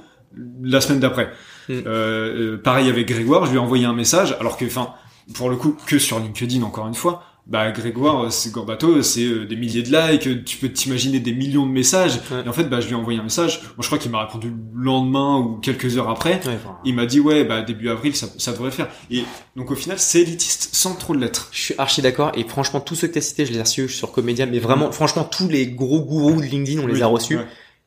la semaine d'après. Mm. Euh, euh, pareil avec Grégoire, je lui ai envoyé un message, alors que, enfin, pour le coup, que sur LinkedIn encore une fois. Bah Grégoire, euh, c'est Gorbato, c'est des milliers de likes, tu peux t'imaginer des millions de messages. Et en fait, bah je lui ai envoyé un message. Moi, je crois qu'il m'a répondu le lendemain ou quelques heures après. Il m'a dit ouais, bah début avril, ça, ça devrait faire. Et donc au final, c'est élitiste sans trop l'être. Je suis archi d'accord. Et franchement, tous ceux que t'as cités, je les ai reçus sur Comédia. Mais vraiment, mm. franchement, tous les gros gourous de LinkedIn, on les a reçus.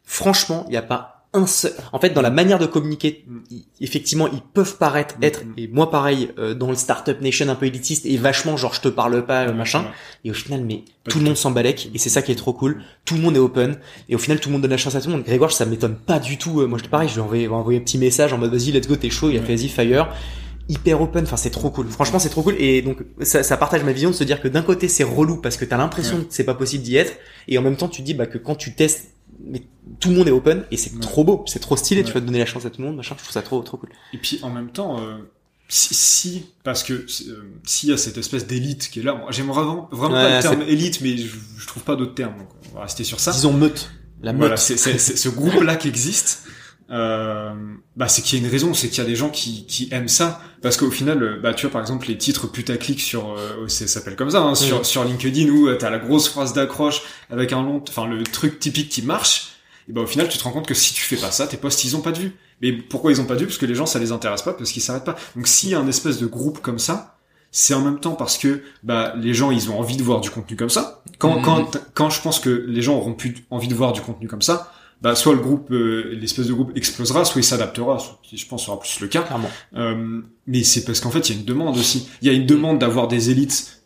Franchement, il n'y a pas en fait dans la manière de communiquer mm. effectivement ils peuvent paraître mm, être mm. et moi pareil euh, dans le startup nation un peu élitiste et vachement genre je te parle pas machin. et au final mais tout le monde s'en balèque et c'est ça qui est trop cool. Tout le monde est open et au final tout le monde donne la chance à tout le monde. Grégoire ça m'étonne pas du tout euh, moi je pareil je lui ai envoyé, un petit message en mode vas-y let's go t'es chaud il a fait vas-y fire. Hyper open enfin c'est trop cool. Franchement c'est trop cool et donc ça, ça, partage ma vision de se dire que d'un côté c'est relou parce que t'as l'impression que c'est pas possible d'y être et en même temps tu dis bah que quand tu testes mais tout le monde est open et c'est trop beau, c'est trop stylé, tu vas te donner la chance à tout le monde, machin, je trouve ça trop trop cool. Et puis en même temps, euh, si, si parce que euh, s'il y a cette espèce d'élite qui est là, j'aime vraiment, vraiment Ouais, pas le terme élite, mais je, je trouve pas d'autres termes. Donc on va rester sur ça. Disons meute. La meute. Voilà, c'est ce groupe-là qui existe. Euh, bah c'est qu'il y a une raison, c'est qu'il y a des gens qui, qui aiment ça, parce qu'au final, euh, bah tu vois par exemple les titres putaclic sur, euh, c'est- ça s'appelle comme ça, hein, sur sur LinkedIn où euh, t'as la grosse phrase d'accroche avec un long, enfin le truc typique qui marche. Et bah au final tu te rends compte que si tu fais pas ça, tes posts ils ont pas de vue. Mais pourquoi ils ont pas de vue Parce que les gens ça les intéresse pas, parce qu'ils s'arrêtent pas. Donc s'il y a un espèce de groupe comme ça, c'est en même temps parce que bah les gens ils ont envie de voir du contenu comme ça. Quand Mhm. quand quand je pense que les gens auront plus envie de voir du contenu comme ça, bah soit le groupe euh, l'espèce de groupe explosera, soit il s'adaptera. Ce qui, je pense sera plus le cas. Clairement. Euh, mais c'est parce qu'en fait il y a une demande aussi. Il y a une demande d'avoir des élites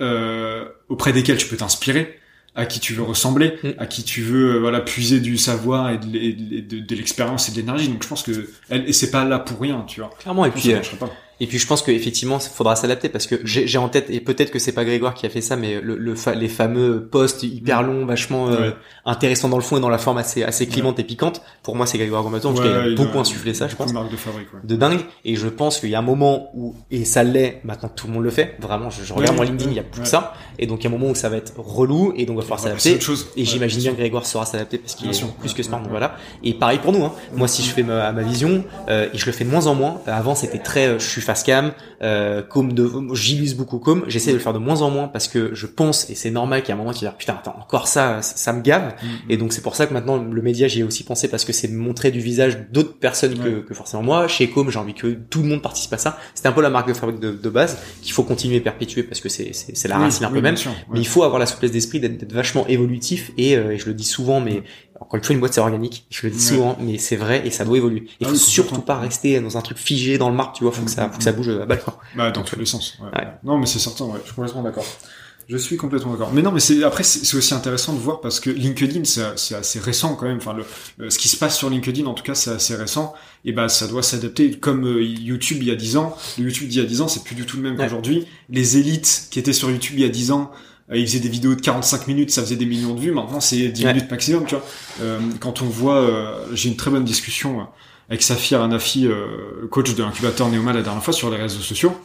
euh, auprès desquelles tu peux t'inspirer, à qui tu veux ressembler, Mm. à qui tu veux euh, voilà puiser du savoir et de, l'expérience et de l'énergie. Donc je pense que elle, et c'est pas là pour rien, tu vois. Clairement. Et puis, ça euh, pas. Et puis je pense qu'effectivement, il faudra s'adapter parce que j'ai en tête, et peut-être que c'est pas Grégoire qui a fait ça, mais le, le fa- les fameux posts hyper longs, vachement euh, Ouais. intéressants dans le fond et dans la forme assez, assez clivante et piquante, pour moi c'est Grégoire tout cas il a Ouais, beaucoup insufflé ça, je pense. de marque de fabrique, ouais. De dingue, et je pense qu'il y a un moment où, et ça l'est, maintenant tout le monde le fait, vraiment, je, je regarde Ouais, mon LinkedIn, il y a plus ouais. que ça, et donc il y a un moment où ça va être relou, et donc il va falloir Ouais, s'adapter. Et Ouais, j'imagine bien que Grégoire saura s'adapter parce qu'il est plus que smart, Ouais, ouais. voilà. Et pareil pour nous, hein. Moi, si je fais ma, ma vision, euh, et je le fais de moins en moins. Avant, c'était très, euh, je suis face cam, euh, de, j'illuse beaucoup com. J'essaie de le faire de moins en moins parce que je pense, et c'est normal qu'à un moment, tu vas dire, putain, attends, encore ça, ça, ça me gave. Mhm. Et donc, c'est pour ça que maintenant, le média, j'y ai aussi pensé parce que c'est montrer du visage d'autres personnes que, Ouais. que forcément moi. Chez Com, j'ai envie que tout le monde participe à ça. C'était un peu la marque de fabrique de, de base qu'il faut continuer à perpétuer parce que c'est, c'est, la Oui, racine un oui, peu même. sûr, Mais il faut avoir la souplesse d'esprit d'être vachement évolutif et, euh, et je le dis souvent, mais encore une fois, une boîte c'est organique. Je le dis Ouais. souvent, mais c'est vrai et ça doit évoluer. Il Ah faut surtout pas rester dans un truc figé dans le marbre, tu vois. Faut que ça, faut que ça bouge à balle. Bah, dans tous les sens. ouais. Ouais. Non, mais c'est certain, ouais. Je suis complètement d'accord. Je suis complètement d'accord. Mais non, mais c'est après c'est aussi intéressant de voir parce que LinkedIn c'est assez récent quand même. Enfin, le, le- ce qui se passe sur LinkedIn en tout cas c'est assez récent. Et bah ça doit s'adapter comme euh, YouTube il y a 10 ans. Le YouTube d'il y a 10 ans c'est plus du tout le même qu'aujourd'hui. Les élites qui étaient sur YouTube il y a 10 ans. Euh, Ils faisaient des vidéos de 45 minutes, ça faisait des millions de vues. Maintenant, c'est 10 Ouais. minutes maximum, tu vois. Euh, quand on voit, euh, j'ai une très bonne discussion euh, avec Safir Anafi, euh, coach de l'incubateur Neoma la dernière fois sur les réseaux sociaux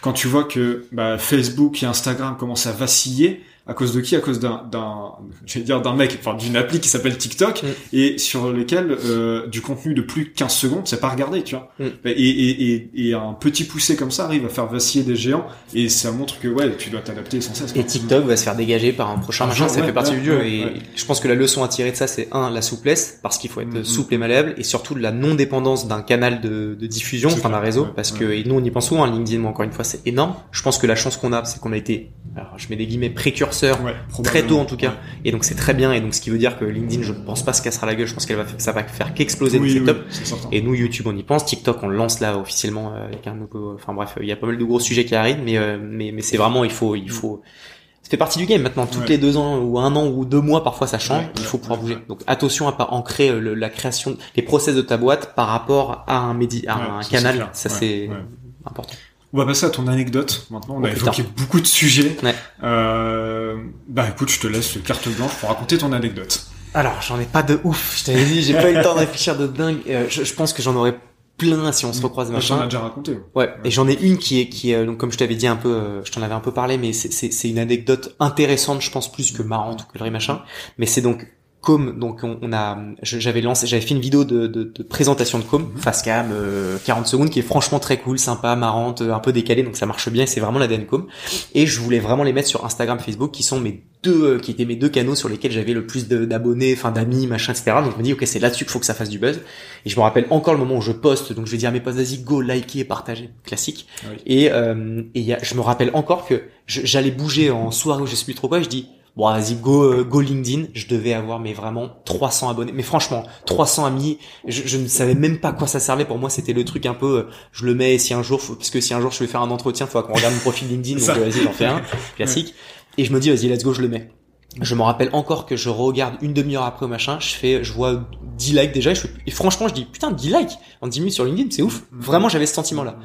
quand tu vois que bah, Facebook et Instagram commencent à vaciller, à cause de qui? À cause d'un, d'un, je vais dire d'un mec, enfin d'une appli qui s'appelle TikTok, Mm. et sur lesquels euh, du contenu de plus de 15 secondes, c'est pas regardé, tu vois. Mm. Et, et, et, et un petit poussé comme ça arrive à faire vaciller des géants, et ça montre que ouais, tu dois t'adapter sans cesse. Et TikTok va se faire dégager par un prochain Un machin, ça ouais, fait partie ouais, du jeu. ouais, et je pense que la leçon à tirer de ça, c'est un, la souplesse, parce qu'il faut être Mhm. souple et malléable, et surtout de la non-dépendance d'un canal de, de diffusion, enfin d'un réseau, parce que, et nous on y pense souvent, hein, LinkedIn, moi, encore une fois, c'est énorme. Je pense que la chance qu'on a, c'est qu'on a été, alors je mets des guillemets, précurseurs Ouais, très tôt en tout cas. et donc c'est très bien. Et donc ce qui veut dire que LinkedIn je pense pas se cassera la gueule. Je pense qu'elle va ça va faire qu'exploser Oui, oui, et nous YouTube on y pense. TikTok on le lance là officiellement euh, avec un nouveau enfin bref il y a pas mal de gros sujets qui arrivent. Mais euh, mais mais c'est vraiment il faut il faut ça fait partie du game maintenant. Toutes Ouais. les deux ans ou un an ou deux mois parfois ça change. Ouais, il faut pouvoir bouger. donc attention à pas ancrer euh, le- la création les process de ta boîte par rapport à un médi à un canal. ça c'est important On va passer à ton anecdote maintenant. On Oh, a putain. évoqué beaucoup de sujets. Ouais. Euh, bah écoute, je te laisse carte blanche pour raconter ton anecdote. Alors, j'en ai pas de ouf. Je t'avais dit, j'ai pas eu le temps de réfléchir de dingue. Euh, je, je pense que j'en aurais plein si on se recroise Moi, J'en ai machin. déjà raconté. Ouais. Et j'en ai une qui est, qui est, euh, donc comme je t'avais dit un peu, euh, je t'en avais un peu parlé, mais c'est, une anecdote intéressante, je pense plus que marrante ou que le machin. Mais c'est donc Com, donc on, on a, j'avais lancé, j'avais fait une vidéo de, de, de présentation de Com, face cam, euh, 40 secondes, qui est franchement très cool, sympa, marrante, euh, un peu décalée, donc ça marche bien, c'est vraiment l'ADN Com. Et je voulais vraiment les mettre sur Instagram, Facebook, qui sont mes deux, euh, qui étaient mes deux canaux sur lesquels j'avais le plus d'abonnés, enfin d'amis, machin, etc. Donc je me dis, ok, c'est là-dessus qu'il faut que ça fasse du buzz. Et je me rappelle encore le moment où je poste, donc je vais dire à mes posts, vas-y, go, liker, partager, classique. Oui. Et, euh, et y a- je me rappelle encore que j'allais bouger en soirée je sais plus trop quoi, je dis, bon, vas-y, go, euh, go LinkedIn. Je devais avoir, mais vraiment, 300 abonnés. Mais franchement, 300 amis, je, je ne savais même pas à quoi ça servait. Pour moi, c'était le truc un peu, euh, je le mets si un jour, faut- parce que si un jour je vais faire un entretien, faut qu'on regarde mon profil LinkedIn, donc euh, vas-y, j'en fais un, classique. Et je me dis, vas-y, let's go, je le mets. Je me rappelle encore que je regarde une demi-heure après au machin, je fais, je vois 10 likes déjà, et, je fais- et franchement, je dis, putain, 10 likes en 10 minutes sur LinkedIn, c'est ouf. Vraiment, j'avais ce sentiment-là.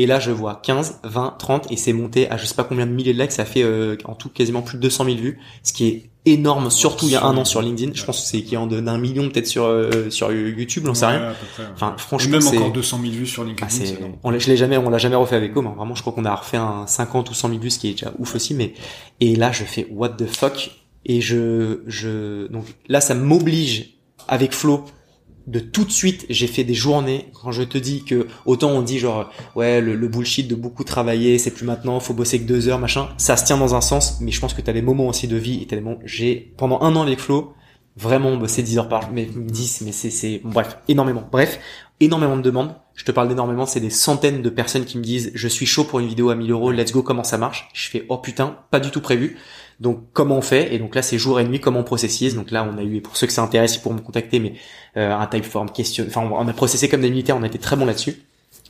Et là, je vois 15, 20, 30 et c'est monté à je sais pas combien de milliers de likes. Ça fait euh, en tout quasiment plus de 200 000 vues, ce qui est énorme, surtout il y a un an sur LinkedIn. Je pense que c'est équivalent d'un million peut-être sur euh, sur YouTube, j'en sais Ouais, rien. à peu près, ouais. Enfin, Et franchement, même c'est encore 200 000 vues sur ah, LinkedIn. c'est énorme. on l'a, je l'ai jamais, on l'a jamais refait avec Home. hein. Vraiment, je crois qu'on a refait un 50 ou 100 000 vues, ce qui est déjà ouf aussi. Mais et là, je fais what the fuck et je je donc là, ça m'oblige avec Flo de tout de suite. J'ai fait des journées quand je te dis que autant on dit genre ouais le, le bullshit de beaucoup travailler, c'est plus maintenant, faut bosser que deux heures machin. Ça se tient dans un sens, mais je pense que t'as des moments aussi de vie et moments. J'ai pendant un an avec Flo vraiment bossé 10 heures par mais 10, mais c'est, c'est, bref, énormément. Bref, énormément de demandes. Je te parle d'énormément, c'est des centaines de personnes qui me disent, je suis chaud pour une vidéo à 1000 euros, let's go, comment ça marche? Je fais, oh putain, pas du tout prévu. Donc, comment on fait? Et donc là, c'est jour et nuit, comment on processise? Donc là, on a eu, pour ceux que ça intéresse, ils pourront me contacter, mais, euh, un typeform, question, enfin, on a processé comme des militaires, on a été très bon là-dessus.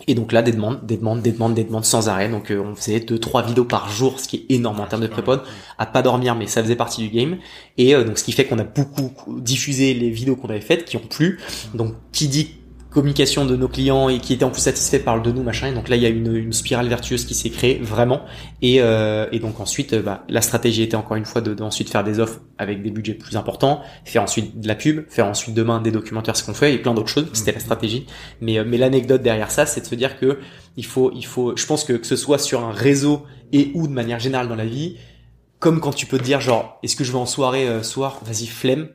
Et donc là, des demandes, des demandes, des demandes, des demandes sans arrêt. Donc euh, on faisait deux, trois vidéos par jour, ce qui est énorme en termes de prépod à pas dormir, mais ça faisait partie du game. Et euh, donc ce qui fait qu'on a beaucoup diffusé les vidéos qu'on avait faites, qui ont plu. Donc qui dit communication de nos clients et qui étaient en plus satisfaits parle de nous machin. Et donc là il y a une, une spirale vertueuse qui s'est créée vraiment. Et, euh, et donc ensuite euh, bah, la stratégie était encore une fois de, de ensuite faire des offres avec des budgets plus importants, faire ensuite de la pub, faire ensuite demain des documentaires ce qu'on fait et plein d'autres choses. C'était la stratégie. Mais euh, mais l'anecdote derrière ça, c'est de se dire que il faut il faut. Je pense que que ce soit sur un réseau et ou de manière générale dans la vie, comme quand tu peux te dire genre est-ce que je vais en soirée euh, soir vas-y flemme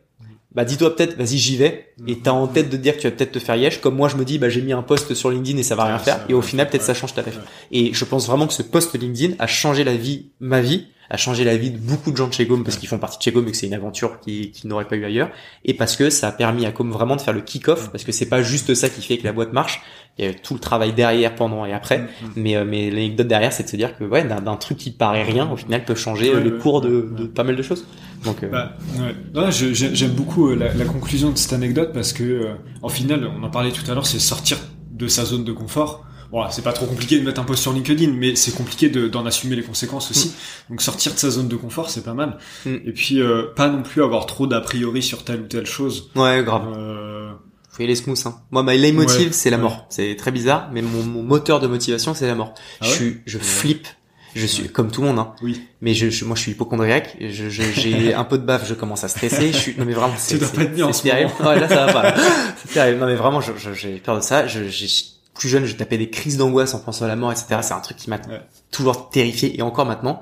bah dis-toi peut-être vas-y j'y vais. Et t'as en tête de dire que tu vas peut-être te faire yesh. Comme moi je me dis bah j'ai mis un post sur LinkedIn et ça va rien faire. et au final peut-être ça change ta life et je pense vraiment que ce post LinkedIn a changé la vie ma vie a changé la vie de beaucoup de gens de chez Gome parce qu'ils font partie de chez Gome et que c'est une aventure qui, qui n'aurait pas eu ailleurs. Et parce que ça a permis à Gome vraiment de faire le kick-off parce que c'est pas juste ça qui fait que la boîte marche. Il y a tout le travail derrière pendant et après. Mm, mais euh, mais l'anecdote derrière c'est de se dire que ouais d'un truc qui paraît rien au final peut changer Ouais, le cours de, ouais, de pas mal de choses. Donc euh, Bah, ouais. J'aime beaucoup euh, la, la conclusion de cette anecdote parce que, euh, en final, on en parlait tout à l'heure, c'est sortir de sa zone de confort. Bon, c'est pas trop compliqué de mettre un post sur LinkedIn, mais c'est compliqué de- d'en assumer les conséquences aussi. Donc sortir de sa zone de confort, c'est pas mal. Mm. Et puis, euh, pas non plus avoir trop d'a priori sur telle ou telle chose. ouais grave Euh, faut y aller smooth hein. moi my leitmotiv Ouais, c'est la ouais. mort c'est très bizarre mais mon, mon moteur de motivation c'est la mort Ah je ouais suis je flippe je suis Ouais. comme tout le monde hein oui. mais je, je- moi je suis hypochondriaque je je- j'ai un peu de baffe je commence à stresser je suis non mais vraiment c'est c'est- terrible ouais là ça va pas c'est terrible non mais vraiment je- j'ai peur de ça je, j'ai plus jeune je tapais des crises d'angoisse en pensant à la mort etc c'est un truc qui m'a Ouais. toujours terrifié et encore maintenant.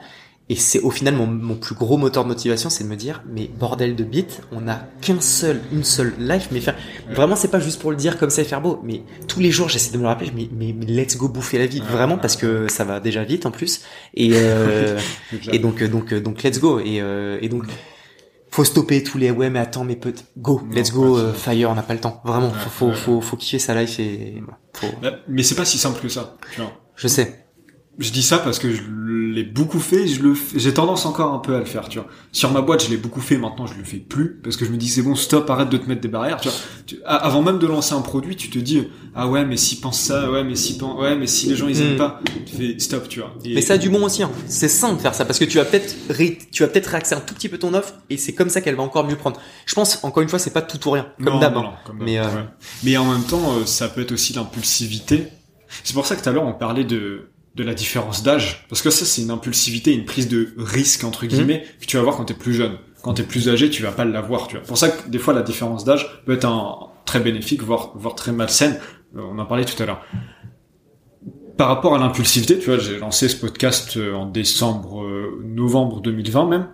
Et c'est au final mon, mon plus gros moteur de motivation, c'est de me dire, mais bordel de bite, on a qu'un seul, une seule life, mais faire, Ouais. vraiment c'est pas juste pour le dire comme ça et faire beau, mais tous les jours j'essaie de me le rappeler, mais, mais, mais let's go bouffer la vie, Ouais, vraiment parce que ça va déjà vite en plus, et euh, et donc euh, donc euh, donc let's go. Et euh, et donc faut stopper tous les ouais mais attends mais peut go Non, let's go euh, fire on n'a pas le temps vraiment Ouais, faut faut, ouais. faut faut kiffer sa life et voilà, faut Bah, Mais c'est pas si simple que ça. Tu vois. je sais Je dis ça parce que je l'ai beaucoup fait, je le j'ai tendance encore un peu à le faire, tu vois. Sur ma boîte, je l'ai beaucoup fait, maintenant je le fais plus parce que je me dis c'est bon, stop, arrête de te mettre des barrières, tu vois. Tu- avant même de lancer un produit, tu te dis ah ouais, mais s'ils pensent ça, ouais, mais si ouais, mais si les gens ils aiment Mm. pas, tu fais stop, tu vois. Et- Mais ça a du bon aussi. Hein. C'est sain de faire ça parce que tu vas peut-être ré- tu vas peut-être réaxer un tout petit peu ton offre et c'est comme ça qu'elle va encore mieux prendre. Je pense encore une fois c'est pas tout ou rien comme d'hab. hein. d'hab, Mais, euh, ouais. mais en même temps, euh, ça peut être aussi l'impulsivité. C'est pour ça que tout à l'heure on parlait de de la différence d'âge, parce que ça c'est une impulsivité, une prise de risque entre guillemets que tu vas voir quand t'es plus jeune. Quand t'es plus âgé, tu vas pas l'avoir. Tu vois. Pour ça que des fois la différence d'âge peut être un très bénéfique, voire voire très malsaine. Euh, on en parlait tout à l'heure. Par rapport à l'impulsivité, tu vois, j'ai lancé ce podcast euh, en décembre, euh, novembre 2020 même,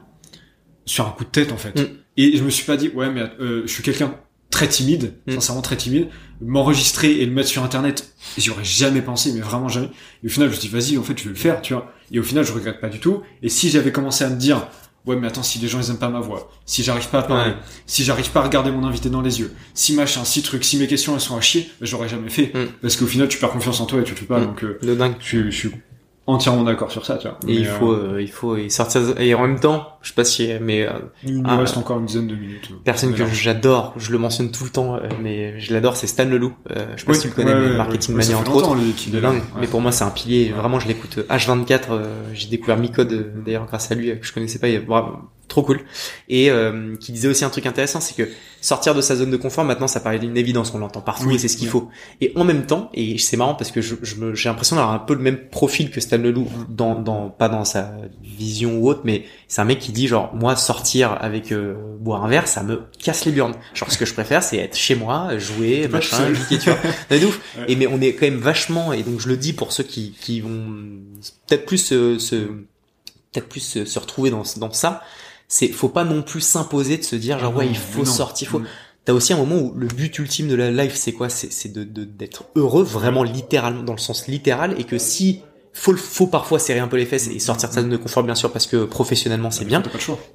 sur un coup de tête en fait. Mm. Et je me suis pas dit, ouais, mais euh, je suis quelqu'un très timide, Mm. sincèrement très timide. M'enregistrer et le mettre sur internet, j'y aurais jamais pensé, mais vraiment jamais. Et au final, je me suis dit, vas-y, en fait, je vais le faire, tu vois. Et au final, je regrette pas du tout. Et si j'avais commencé à me dire, ouais, mais attends, si les gens ils aiment pas ma voix, si j'arrive pas à parler, Ouais. si j'arrive pas à regarder mon invité dans les yeux, si machin, si truc, si mes questions elles sont à chier, ben, j'aurais jamais fait. Mm. Parce qu'au final, tu perds confiance en toi et tu le fais pas. Mm. Donc, euh, De dingue. je, suis- je suis entièrement d'accord sur ça, tu vois. Et Mais, il faut euh, euh, il faut y sortir et en même temps je sais pas si mais euh, il nous ah, reste encore une dizaine de minutes. personne que j'adore je le mentionne tout le temps euh, mais je l'adore c'est Stan Leloup. Euh, je sais pas Oui, si tu le connais ouais, mais Marketing ouais. Mania entre autres. lui. Ouais. Mais pour moi, c'est un pilier. Vraiment, je l'écoute H24. euh, j'ai découvert Micode euh, d'ailleurs grâce à lui, euh, que je connaissais pas. il y a- bravo. Trop cool. Et euh, qui disait aussi un truc intéressant, c'est que sortir de sa zone de confort, maintenant, ça paraît une évidence, on l'entend partout et c'est ce qu'il faut. Et en même temps, et c'est marrant parce que je, je j'ai l'impression d'avoir un peu le même profil que Stan Leloup, dans, dans, pas dans sa vision ou autre, mais c'est un mec qui dit genre, moi, sortir avec euh, boire un verre, ça me casse les burnes. Genre, ce que je préfère, c'est être chez moi, jouer, machin, geeker, tu vois. C'est ouf. Et mais on est quand même vachement, et donc je le dis pour ceux qui, qui vont peut-être plus se, se peut-être plus se, se retrouver dans, dans ça, c'est faut pas non plus s'imposer de se dire genre Ah ouais non, il faut sortir faut Mm. t'as aussi un moment où le but ultime de la life c'est quoi? C'est c'est de de- d'être heureux vraiment littéralement dans le sens littéral et que si faut faut parfois serrer un peu les fesses et sortir de sa zone de confort bien sûr parce que professionnellement c'est bien.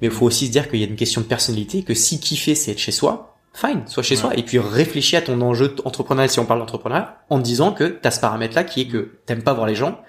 mais il faut aussi se dire qu'il y a une question de personnalité que si kiffer c'est être chez soi fine sois chez Ouais. soi et puis réfléchis à ton enjeu entrepreneurial si on parle d'entrepreneuriat en disant que t'as ce paramètre là qui est que t'aimes pas voir les gens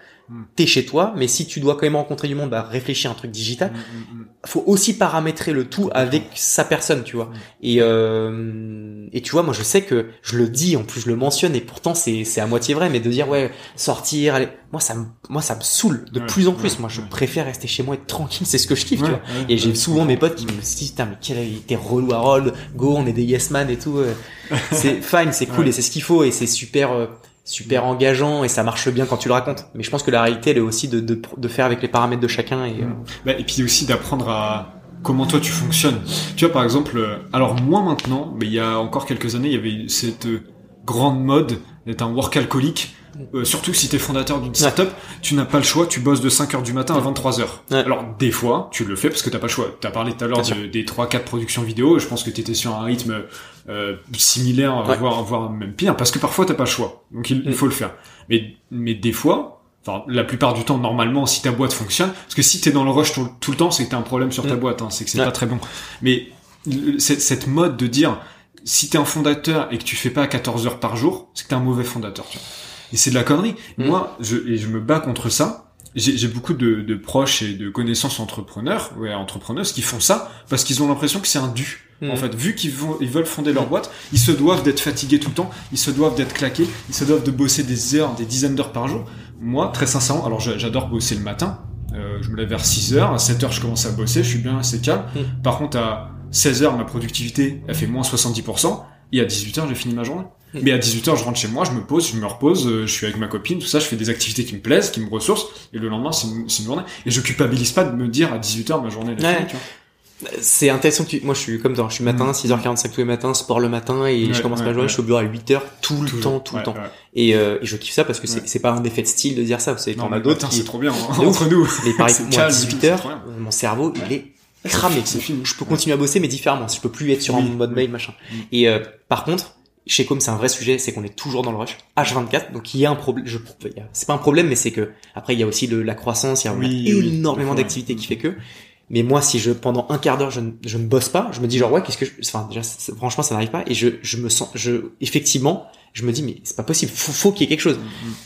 T'es chez toi mais si tu dois quand même rencontrer du monde bah réfléchis à un truc digital Mm, mm, mm. faut aussi paramétrer le tout avec sa personne, tu vois. Et euh, et tu vois, moi je sais que je le dis, en plus je le mentionne, et pourtant c'est c'est à moitié vrai, mais de dire ouais sortir, aller, moi ça me moi ça me saoule de Ouais, plus en plus. ouais, moi je ouais. préfère rester chez moi et être tranquille, c'est ce que je kiffe, tu vois. Et j'ai souvent mes potes qui me disent putain mais quel t'es relou Harold, go on est des yes man et tout. euh. C'est fine, c'est cool et c'est ce qu'il faut et c'est super euh, super engageant et ça marche bien quand tu le racontes. Mais je pense que la réalité elle est aussi de de, de faire avec les paramètres de chacun et euh, Bah, et puis aussi d'apprendre à comment toi tu fonctionnes. Tu vois par exemple, euh, alors moi maintenant, mais il y a encore quelques années, il y avait cette euh, grande mode d'être un work alcoolique. Euh, surtout si t'es fondateur d'une startup, tu n'as pas le choix, tu bosses de 5 heures du matin à 23 heures. Ouais. Alors des fois, tu le fais parce que t'as pas le choix. T'as parlé tout à l'heure de- des 3-4 productions vidéo, je pense que t'étais sur un rythme euh, similaire, Ouais. voire, voire même pire, parce que parfois t'as pas le choix. Donc il, il Mm. faut le faire. Mais, mais des fois, enfin la plupart du temps normalement, si ta boîte fonctionne, parce que si t'es dans le rush tout, tout le temps, c'est que t'as un problème sur ta Mm. boîte, hein, c'est que c'est pas très bon. Mais cette, cette mode de dire si t'es un fondateur et que tu fais pas 14 heures par jour, c'est que t'es un mauvais fondateur. Tu vois. Et c'est de la connerie. Mm. Moi, je, et je me bats contre ça. J'ai beaucoup de, de proches et de connaissances entrepreneurs, ouais, entrepreneuses qui font ça parce qu'ils ont l'impression que c'est un dû. Mm. En fait, vu qu'ils vont, ils veulent fonder leur boîte, ils se doivent d'être fatigués tout le temps, ils se doivent d'être claqués, ils se doivent de bosser des heures, des dizaines d'heures par jour. Moi, très sincèrement, alors j'a- j'adore bosser le matin. Euh, je me lève vers 6 heures, à 7 heures je commence à bosser, je suis bien assez calme. Mm. Par contre, à 16 heures, ma productivité, elle fait moins 70%, et à 18 heures, j'ai fini ma journée. Mm. Mais à 18 heures, je rentre chez moi, je me pose, je me repose, euh, je suis avec ma copine, tout ça, je fais des activités qui me plaisent, qui me ressourcent, et le lendemain, c'est une, journée. Et je culpabilise pas de me dire à 18 heures, ma journée, elle est Ouais. finie, tu vois. C'est intéressant que tu... Moi, je suis comme toi. Je suis matin, 6h45 tous les matins, sport le matin, et Mm. Ouais, je commence ouais, ma journée, ouais. je suis au bureau à 8h tout le temps, tout le temps. Et, euh, et je kiffe ça parce que c'est pas un effet de style de dire ça. Vous savez, mais as d'autres qui... c'est trop bien, hein, entre nous. Mais pareil, moi, à calme et tout, 18 c'est heures, trop bien. mon cerveau, il est cramé. Fini. Je peux continuer à bosser, mais différemment. Je peux plus être sur Oui, un mode oui. mail, machin. Mm. Et euh, par contre, chez Com, c'est un vrai sujet, c'est qu'on est toujours dans le rush, H24. Donc il y a un problème. Je, c'est pas un problème, mais c'est que après il y a aussi le, la croissance. Il y a, Oui, oui. énormément Ouais. d'activités qui fait que. Mais moi, si je pendant un quart d'heure je, ne- je ne bosse pas, je me dis genre ouais, qu'est-ce que je... enfin déjà franchement ça n'arrive pas et je je me sens je effectivement je me dis mais c'est pas possible, faut, faut qu'il y ait quelque chose.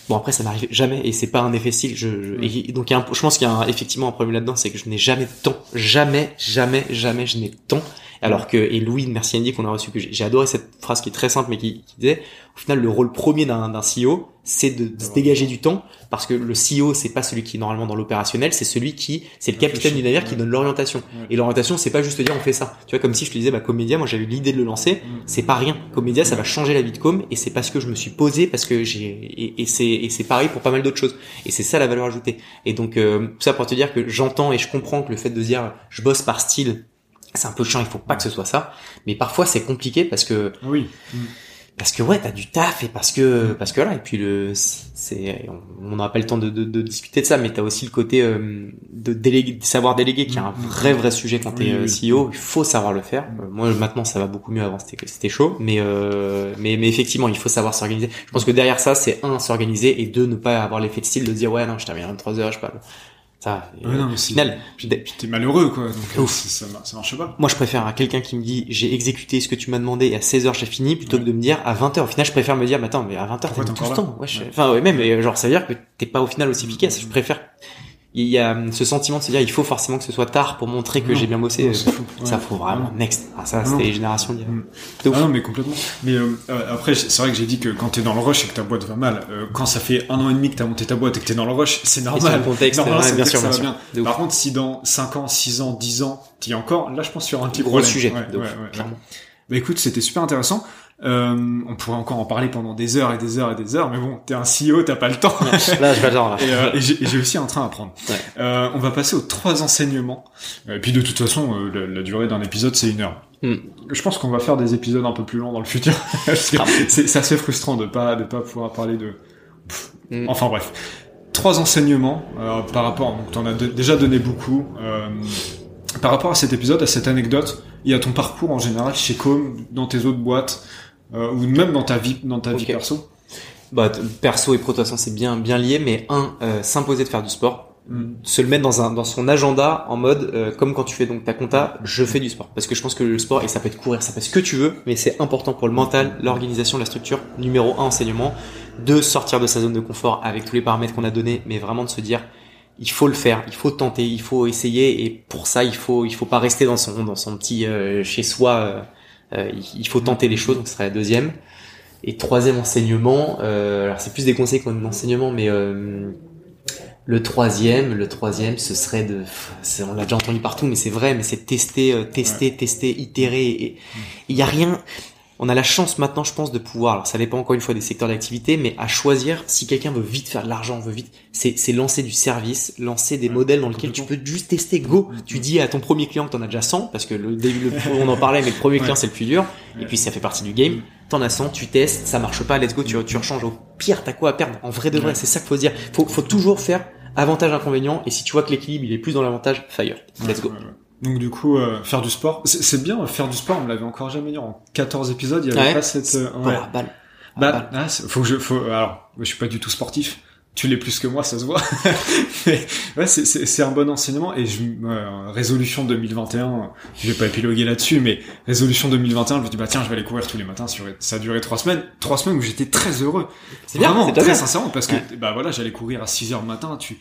Bon après ça n'arrive jamais et c'est pas un effet style. Je, je- et donc il y a un- je pense qu'il y a un- effectivement un problème là-dedans, c'est que je n'ai jamais de temps, jamais, jamais, jamais je n'ai de temps. Alors que et Louis de Merci Andy qu'on a reçu que j'ai adoré cette phrase qui est très simple mais qui, qui disait au final le rôle premier d'un d'un CEO c'est de, de se dégager du temps parce que le CEO c'est pas celui qui est normalement dans l'opérationnel c'est celui qui c'est le capitaine du navire qui donne l'orientation. Et l'orientation c'est pas juste dire on fait ça. Tu vois comme si je te disais bah Comédia moi j'avais eu l'idée de le lancer. Mm. c'est pas rien. Comédia ça va changer la vie de Com et c'est parce que je me suis posé parce que j'ai et, et c'est et c'est pareil pour pas mal d'autres choses. Et c'est ça la valeur ajoutée. Et donc euh, tout ça pour te dire que j'entends et je comprends que le fait de dire je bosse par style c'est un peu chiant il faut pas que ce soit ça. Mais parfois c'est compliqué parce que Oui. Mm. parce que ouais t'as du taf et parce que parce que là et puis le c'est on n'aura pas le temps de, de, de discuter de ça mais t'as aussi le côté euh, de déléguer de savoir déléguer qui est un vrai vrai sujet quand t'es Oui, euh, oui. CEO il faut savoir le faire. Moi maintenant ça va beaucoup mieux. Avant c'était c'était chaud. Mais euh, mais mais effectivement il faut savoir s'organiser. Je pense que derrière ça c'est un s'organiser et deux ne pas avoir l'effet de style de dire ouais non je termine à 23 heures je sais pas ça Ouais, non, mais final Puis, puis t'es malheureux, quoi. Donc, euh, Ouf. ça, ça, mar- ça marche pas. moi, je préfère à quelqu'un qui me dit j'ai exécuté ce que tu m'as demandé et à 16h j'ai fini plutôt que de me dire à 20h. Au final, je préfère me dire, mais attends, mais à 20h Pourquoi t'as tout encore temps. Ouais, je- Ouais. Enfin, ouais, même, et genre, ça veut dire que t'es pas au final aussi efficace. Je préfère il y a ce sentiment de se dire il faut forcément que ce soit tard pour montrer que j'ai bien bossé. non. Ça faut vraiment next. Ah, ça c'était les générations. Mm. Ah non, mais complètement. Mais euh, euh, après, c'est vrai que j'ai dit que quand t'es dans le rush et que ta boîte va mal, euh, quand ça fait un an et demi que t'as monté ta boîte et que t'es dans le rush, c'est sur normal. contexte, Normalement, ouais, bien sûr, bien bien. De Par contre, si dans 5 ans, 6 ans, 10 ans, t'y es encore, là, je pense aura un petit Gros problème. sujet. Ouais. Bah écoute, c'était super intéressant. Euh, on pourrait encore en parler pendant des heures et des heures et des heures, mais bon, t'es un CEO, t'as pas le temps. Là, je vais genre là. Et, euh, et j'ai j'ai aussi un train à prendre. Ouais. Euh, on va passer aux trois enseignements. Euh, Et puis de toute façon, euh, la, la durée d'un épisode, c'est une heure. Hmm. Je pense qu'on va faire des épisodes un peu plus longs dans le futur. Parce que Ah. c'est assez frustrant de pas de pas pouvoir parler de. Pff, Hmm. Enfin bref. Trois enseignements euh, par rapport. Donc t'en as de- déjà donné beaucoup. Euh, par rapport à cet épisode, à cette anecdote, et à ton parcours en général chez Com, dans tes autres boîtes, euh, ou même dans ta vie, dans ta vie perso. Bah, perso et pro, de toute façon, c'est bien, bien lié, mais un, euh, s'imposer de faire du sport. Hmm. Se le mettre dans un, dans son agenda en mode, euh, comme quand tu fais donc ta compta, je fais du sport. Parce que je pense que le sport, et ça peut être courir, ça peut être ce que tu veux, mais c'est important pour le mental, l'organisation, la structure. Numéro un, enseignement. Deux, sortir de sa zone de confort avec tous les paramètres qu'on a donnés, mais vraiment de se dire, il faut le faire, il faut tenter, il faut essayer, et pour ça, il faut, il faut pas rester dans son, dans son petit euh, chez soi. Euh, il- faut tenter les choses, donc ce serait la deuxième. Et troisième enseignement, euh, alors c'est plus des conseils qu'un enseignement, mais euh, le troisième, le troisième, ce serait de, c'est- on l'a déjà entendu partout, mais c'est vrai, mais c'est tester, tester, tester, itérer. Et il y a rien. On a la chance maintenant, je pense, de pouvoir. Alors ça dépend encore une fois des secteurs d'activité, mais à choisir. Si quelqu'un veut vite faire de l'argent, veut vite, c'est c'est lancer du service, lancer des Ouais, modèles dans lesquels tu peux juste tester. Go. Tu dis à ton premier client que t'en as déjà 100, parce que le début, le- on en parlait, mais le premier Ouais. client c'est le plus dur. Et puis ça fait partie du game. T'en as 100, tu testes, ça marche pas, let's go, tu, tu rechanges. Au pire, t'as quoi à perdre En vrai de vrai, Ouais. c'est ça qu'il faut se dire. Faut, faut toujours faire avantage inconvénient. Et si tu vois que l'équilibre il est plus dans l'avantage, fire. Let's go. Donc du coup, euh, faire du sport, c'est bien, faire du sport, on me l'avait encore jamais dit, en 14 épisodes, il y avait Ouais. pas cette... euh, ouais. Balle. Bah, ah, faut que je... Faut, alors, je suis pas du tout sportif, tu l'es plus que moi, ça se voit. Mais ouais, c'est- un bon enseignement, et je, euh, résolution 2021, je vais pas épiloguer là-dessus, mais résolution 2021, je me dis, bah tiens, je vais aller courir tous les matins, ça a duré- ça a duré trois semaines, trois semaines où j'étais très heureux. C'est bien, Vraiment, très bien. sincèrement, parce que Ouais. bah voilà, j'allais courir à 6 heures le matin, tu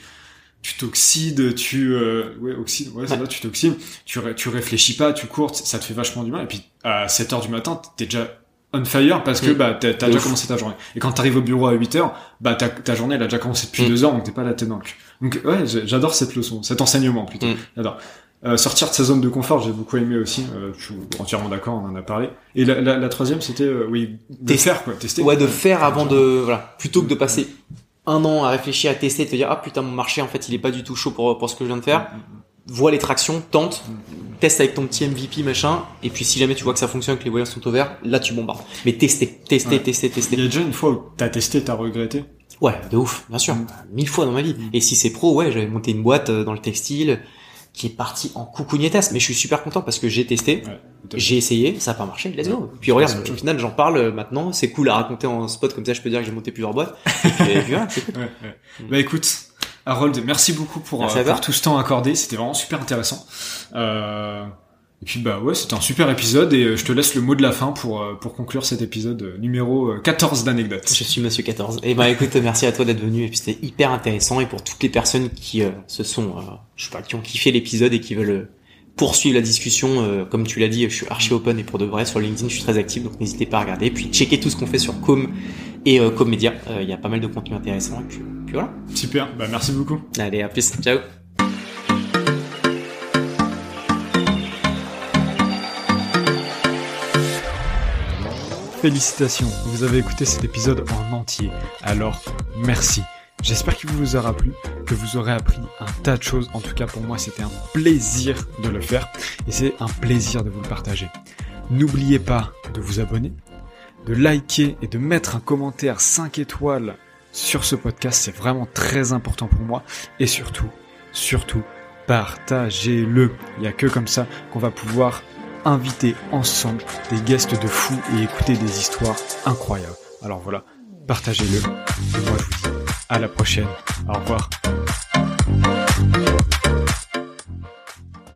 tu t'oxydes, tu euh, ouais, oxyde, ouais, c'est Ouais. là, tu t'oxydes, tu ré- tu réfléchis pas, tu cours, ça te fait vachement du bien et puis à 7 heures du matin, t'es déjà on fire parce que Mm. bah t'as déjà ouf. commencé ta journée. Et quand t'arrives au bureau à 8 heures, bah ta, ta journée elle a déjà commencé depuis Mm. 2 heures donc t'es pas la tête dans. Donc ouais, j'adore cette leçon, cet enseignement plutôt. Mm. J'adore. Euh, sortir de sa zone de confort, j'ai beaucoup aimé aussi. Euh, je suis entièrement d'accord, on en a parlé. Et la, la, la troisième, c'était euh, oui, de faire quoi, tester. Ouais, de faire avant de, voilà, plutôt que de passer un an à réfléchir, à tester, te dire, ah putain, mon marché, en fait, il est pas du tout chaud pour, pour ce que je viens de faire. Vois les tractions, tente, teste avec ton petit MVP, machin, et puis si jamais tu vois que ça fonctionne, que les voyants sont au vert, là, tu bombardes. Mais tester, tester, Ouais. tester, Il y tester. a déjà une fois où t'as testé, t'as regretté? Ouais, de ouf, bien sûr. Mm. Mille fois dans ma vie. Et si c'est pro, ouais, j'avais monté une boîte euh, dans le textile qui est partie en coucougnettasse, mais je suis super content parce que j'ai testé, Ouais, j'ai essayé, ça a pas marché, let's go. Puis regarde, au final, j'en parle euh, maintenant, c'est cool à raconter en spot, comme ça je peux dire que j'ai monté plusieurs boîtes. Et puis, et puis cool. Ouais. Bah écoute, Harold, merci beaucoup pour, Merci euh, pour tout ce temps accordé. C'était vraiment super intéressant. Euh, et puis bah ouais, c'était un super épisode et euh, je te laisse le mot de la fin pour, euh, pour conclure cet épisode euh, numéro euh, 14 d'anecdotes. Je suis Monsieur 14. Et ben écoute, merci à toi d'être venu et puis c'était hyper intéressant et pour toutes les personnes qui euh, se sont, euh, je sais pas, qui ont kiffé l'épisode et qui veulent poursuivre la discussion, euh, comme tu l'as dit, je suis archi open et pour de vrai sur LinkedIn, je suis très actif donc n'hésitez pas à regarder. Puis checker tout ce qu'on fait sur Com et Com Media. Euh, Il y a pas mal de contenu intéressant et puis, puis voilà. Super, bah merci beaucoup. Allez, à plus, ciao. Félicitations, vous avez écouté cet épisode en entier. Alors, merci. J'espère qu'il vous aura plu, que vous aurez appris un tas de choses. En tout cas, pour moi, c'était un plaisir de le faire et c'est un plaisir de vous le partager. N'oubliez pas de vous abonner, de liker et de mettre un commentaire 5 étoiles sur ce podcast. C'est vraiment très important pour moi. Et surtout, surtout, partagez-le. Il n'y a que comme ça qu'on va pouvoir inviter ensemble des guests de fous et écouter des histoires incroyables. Alors voilà, partagez-le. Et moi, je vous dis à la prochaine. Au revoir.